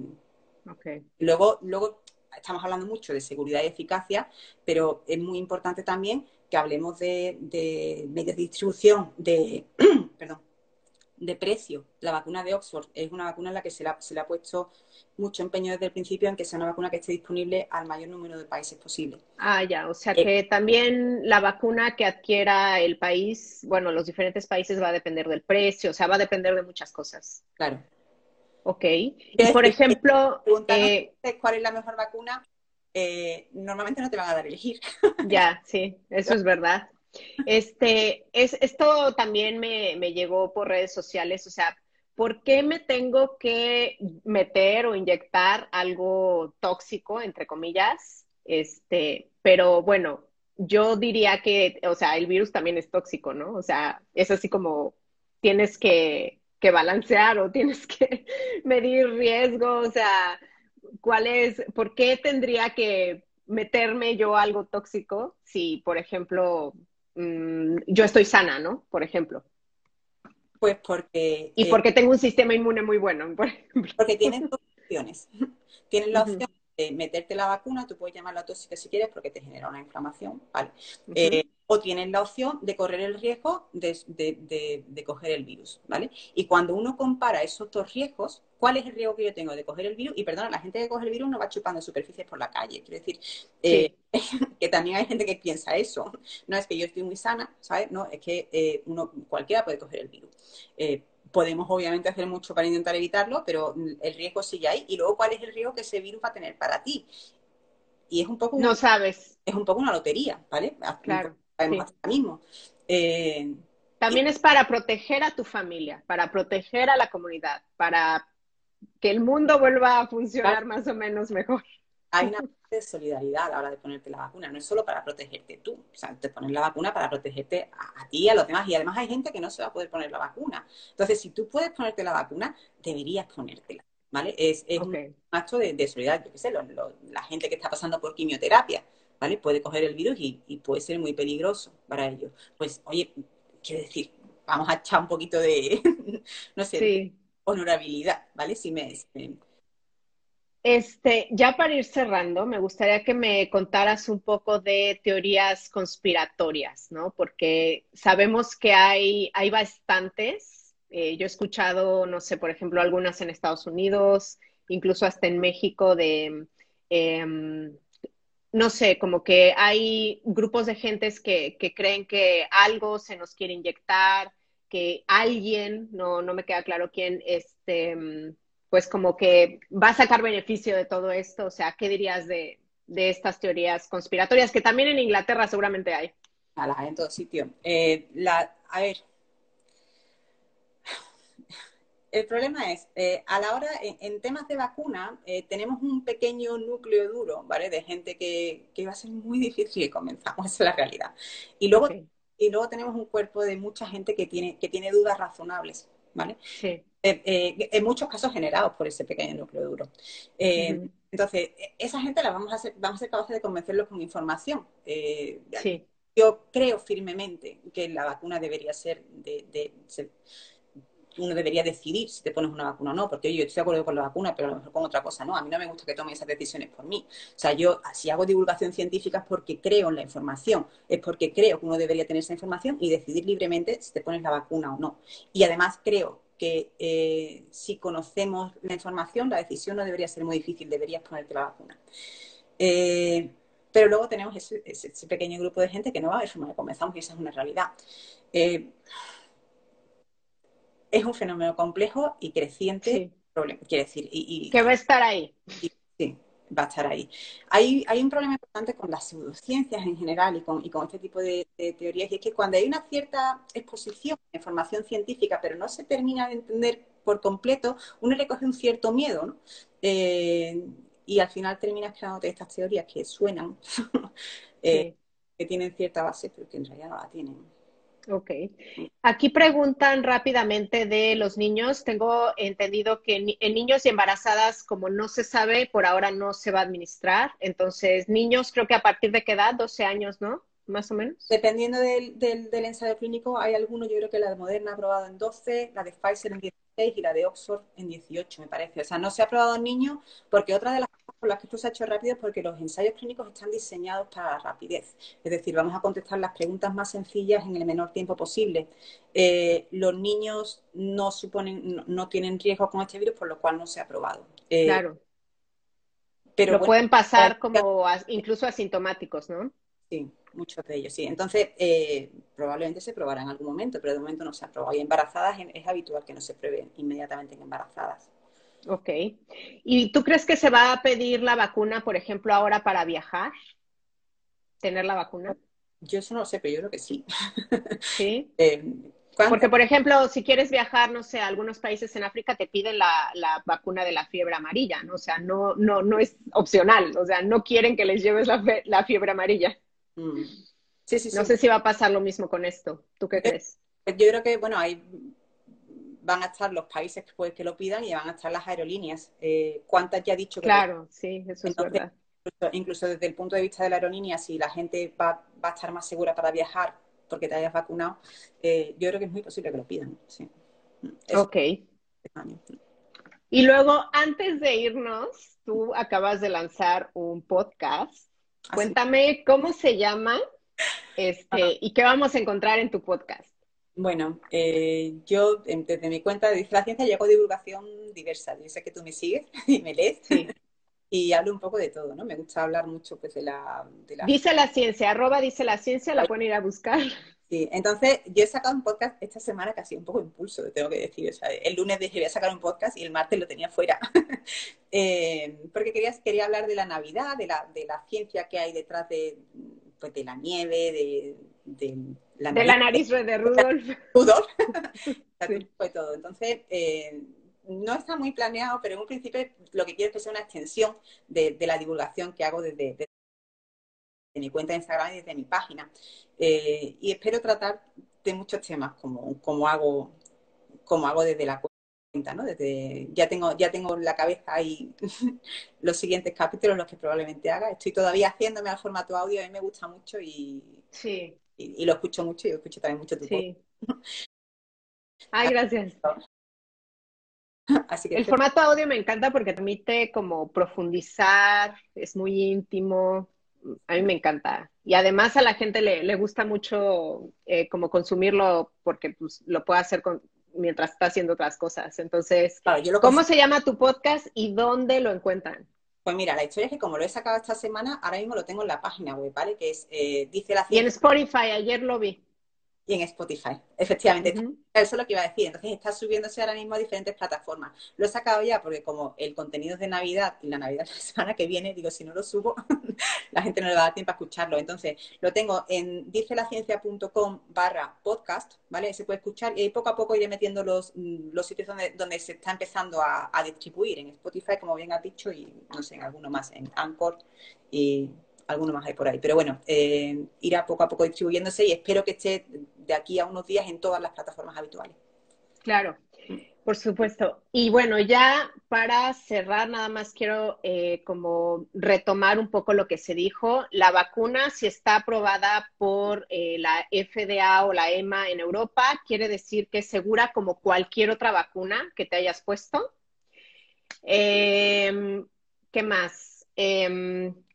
luego, luego estamos hablando mucho de seguridad y eficacia, pero es muy importante también que hablemos de, medios de distribución, de, perdón, de precio. La vacuna de Oxford es una vacuna en la que se, le ha puesto mucho empeño desde el principio en que sea una vacuna que esté disponible al mayor número de países posible. Ah, ya, o sea eh, que también la vacuna que adquiera el país, bueno, los diferentes países va a depender del precio, o sea, va a depender de muchas cosas. Claro. Ok. Y por ejemplo... Eh, cuál es la mejor vacuna, eh, normalmente no te van a dar a elegir. Ya, sí, eso es verdad. Este, es, esto también me, me llegó por redes sociales, o sea, ¿por qué me tengo que meter o inyectar algo tóxico, entre comillas? Este, pero bueno, yo diría que, o sea, el virus también es tóxico, ¿no? O sea, es así como tienes que que balancear o tienes que medir riesgo, o sea, ¿cuál es, por qué tendría que meterme yo algo tóxico si, por ejemplo, mm, yo estoy sana, ¿no? Por ejemplo. Pues porque... Y porque tengo un sistema inmune muy bueno, por ejemplo. Porque tienes dos opciones. Tienes la opción meterte la vacuna, tú puedes llamarla tóxica si quieres porque te genera una inflamación, ¿vale? Eh, o tienes la opción de correr el riesgo de, coger el virus, ¿vale? Y cuando uno compara esos dos riesgos, ¿cuál es el riesgo que yo tengo de coger el virus? Y perdona, la gente que coge el virus no va chupando superficies por la calle, quiero decir, eh, que también hay gente que piensa eso. No es que yo estoy muy sana, ¿sabes? No, es que eh, uno, cualquiera puede coger el virus podemos obviamente hacer mucho para intentar evitarlo, pero el riesgo sigue ahí. Y luego, ¿cuál es el riesgo que ese virus va a tener para ti? Y es un poco... No sabes. Es un poco una lotería, ¿vale? Claro. mismo. Eh, También es para proteger a tu familia, para proteger a la comunidad, para que el mundo vuelva a funcionar más o menos mejor. Hay una de solidaridad a la hora de ponerte la vacuna, no es solo para protegerte tú, o sea, te pones la vacuna para protegerte a, ti y a los demás, y además hay gente que no se va a poder poner la vacuna. Entonces, si tú puedes ponerte la vacuna, deberías ponértela, ¿vale? Es, un acto de, solidaridad, yo qué sé, la gente que está pasando por quimioterapia, ¿vale? Puede coger el virus y, puede ser muy peligroso para ellos. Pues, oye, quiero decir, vamos a echar un poquito de, no sé, honorabilidad, ¿vale? Si me, este, ya para ir cerrando, me gustaría que me contaras un poco de teorías conspiratorias, ¿no? Porque sabemos que hay, hay bastantes. Eh, yo he escuchado, no sé, por ejemplo, algunas en Estados Unidos, incluso hasta en México, de, em, no sé, como que hay grupos de gentes que, que creen que algo se nos quiere inyectar, que alguien, no, no me queda claro quién, este em, pues como que va a sacar beneficio de todo esto. O sea, ¿qué dirías de, estas teorías conspiratorias que también en Inglaterra seguramente hay? A en todo sitio. Eh, la, a ver, el problema es, eh, a la hora, en, temas de vacuna, eh, tenemos un pequeño núcleo duro, ¿vale? De gente que, que va a ser muy difícil que comenzamos, esa es la realidad. Y luego, y luego tenemos un cuerpo de mucha gente que tiene, que tiene dudas razonables, ¿vale? Sí. Eh, eh, en muchos casos generados por ese pequeño núcleo duro. Eh, entonces, esa gente la vamos a ser, vamos a ser capaces de convencerlos con información. Yo creo firmemente que la vacuna debería ser de, uno debería decidir si te pones una vacuna o no, porque yo estoy de acuerdo con la vacuna, pero a lo mejor con otra cosa no. A mí no me gusta que tome esas decisiones por mí. O sea, yo si hago divulgación científica es porque creo en la información, es porque creo que uno debería tener esa información y decidir libremente si te pones la vacuna o no. Y además creo que eh, si conocemos la información, la decisión no debería ser muy difícil, deberías ponerte la vacuna. Eh, pero luego tenemos ese, pequeño grupo de gente que no va a ver cómo comenzamos y esa es una realidad. Eh, es un fenómeno complejo y creciente. quiere decir, y, que va a estar ahí va a estar ahí. Hay, hay un problema importante con las pseudociencias en general y con, y con este tipo de, teorías, y es que cuando hay una cierta exposición de información científica, pero no se termina de entender por completo, uno le coge un cierto miedo, ¿no? Eh, y al final terminas creándote estas teorías que suenan, eh, que tienen cierta base, pero que en realidad no la tienen. Ok. Aquí preguntan rápidamente de los niños. Tengo entendido que en niños y embarazadas, como no se sabe, por ahora no se va a administrar. Entonces, niños, creo que a partir de qué edad, 12 años, ¿no? Más o menos. Dependiendo del, del, del ensayo clínico, hay algunos, yo creo que la de Moderna ha aprobado en 12, la de Pfizer en 16 y la de Oxford en 18, me parece. O sea, no se ha aprobado en niños porque otra de las por las que esto se ha hecho rápido es porque los ensayos clínicos están diseñados para la rapidez. Es decir, vamos a contestar las preguntas más sencillas en el menor tiempo posible. Eh, los niños no suponen, no, tienen riesgo con este virus, por lo cual no se ha aprobado. Eh, claro. Pero lo pueden pasar como incluso asintomáticos, ¿no? Sí, muchos de ellos, sí. Entonces, eh, probablemente se probará en algún momento, pero de momento no se ha probado. Y embarazadas es habitual que no se pruebe inmediatamente en embarazadas. Ok. ¿Y tú crees que se va a pedir la vacuna, por ejemplo, ahora para viajar? ¿Tener la vacuna? Yo eso no lo sé, pero yo creo que sí. Sí. Eh, Porque, por ejemplo, si quieres viajar, no sé, a algunos países en África te piden la, vacuna de la fiebre amarilla, ¿no? O sea, no, no, no es opcional, o sea, no quieren que les lleves la, fiebre amarilla. Mm. Sí, sí, sí. No sé si va a pasar lo mismo con esto. ¿Tú qué crees? Yo creo que, bueno, hay van a estar los países que, pues, que lo pidan y van a estar las aerolíneas. Eh, ¿Cuántas ya ha dicho que Claro, sí, eso es verdad. Incluso, desde el punto de vista de la aerolínea, si la gente va, a estar más segura para viajar porque te hayas vacunado, eh, yo creo que es muy posible que lo pidan. ok. Y luego, antes de irnos, tú acabas de lanzar un podcast. Cuéntame cómo se llama este, y qué vamos a encontrar en tu podcast. Bueno, eh, yo desde mi cuenta de Dice la Ciencia llego divulgación diversa. Yo sé que tú me sigues y me lees. Y hablo un poco de todo, ¿no? Me gusta hablar mucho pues, de, la, Dice la ciencia, arroba dice la ciencia, la pueden ir a buscar. Sí, entonces yo he sacado un podcast esta semana que ha sido un poco impulso, tengo que decir. O sea, el lunes dije voy a sacar un podcast y el martes lo tenía fuera. Eh, porque quería, quería hablar de la Navidad, de la, de la ciencia que hay detrás de, pues, de la nieve, de, de la, de la nariz de Rudolf. Rudolf. Fue todo. Entonces, eh, no está muy planeado, pero en un principio lo que quiero es que sea una extensión de, la divulgación que hago desde, mi cuenta de Instagram y desde mi página. Eh, y espero tratar de muchos temas como, como, hago, como hago desde la cuenta, ¿no? Desde, ya tengo, ya tengo en la cabeza ahí los siguientes capítulos, los que probablemente haga. Estoy todavía haciéndome al formato audio, a mí me gusta mucho y, sí. y, lo escucho mucho y lo escucho también mucho tu sí. Ay, gracias. el formato audio me encanta porque permite como profundizar, es muy íntimo, a mí me encanta. Y además a la gente le, gusta mucho eh, como consumirlo porque pues, lo puede hacer mientras está haciendo otras cosas. Entonces, ¿cómo se llama tu podcast y dónde lo encuentran? Pues mira, la historia es que como lo he sacado esta semana, ahora mismo lo tengo en la página web, ¿vale? Que es, eh, dice la Y en Spotify, ayer lo vi y en Spotify. Efectivamente, eso es lo que iba a decir. Entonces está subiéndose ahora mismo a diferentes plataformas. Lo he sacado ya porque como el contenido es de Navidad y la Navidad es la semana que viene, digo, si no lo subo, la gente no le va a dar tiempo a escucharlo. Entonces lo tengo en dicelaciencia.com barra podcast, ¿vale? Se puede escuchar y ahí poco a poco iré metiendo los, mm, los sitios donde, donde se está empezando a, a distribuir, en Spotify, como bien has dicho, y no sé, en alguno más, en Anchor y alguno más hay por ahí. Pero bueno, eh, irá poco a poco distribuyéndose y espero que esté de aquí a unos días en todas las plataformas habituales. Claro, por supuesto. Y bueno, ya para cerrar, nada más quiero eh, como retomar un poco lo que se dijo. La vacuna, si está aprobada por eh, la FDA o la EMA en Europa, quiere decir que es segura como cualquier otra vacuna que te hayas puesto. Em, ¿Qué más?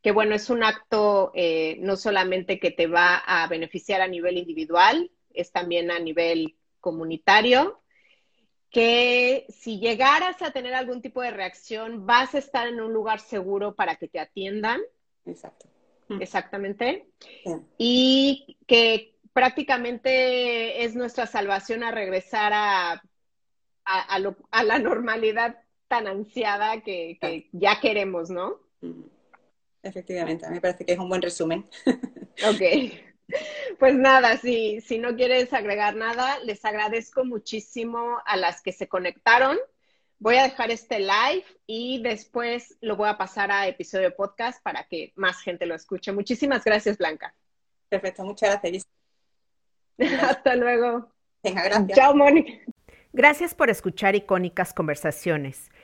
Que bueno, es un acto eh, no solamente que te va a beneficiar a nivel individual, es también a nivel comunitario, que si llegaras a tener algún tipo de reacción, vas a estar en un lugar seguro para que te atiendan. Exacto. Mm. Exactamente. Y que prácticamente es nuestra salvación a regresar a, a, la normalidad tan ansiada que, ya queremos, ¿no? Efectivamente, me parece que es un buen resumen. Ok. Pues nada, si, si no quieres agregar nada, les agradezco muchísimo a las que se conectaron. Voy a dejar este live y después lo voy a pasar a episodio de podcast para que más gente lo escuche. Muchísimas gracias, Blanca. Perfecto, muchas gracias. Hasta luego. Venga, gracias. Chao, Mónica. Gracias por escuchar Icónicas Conversaciones,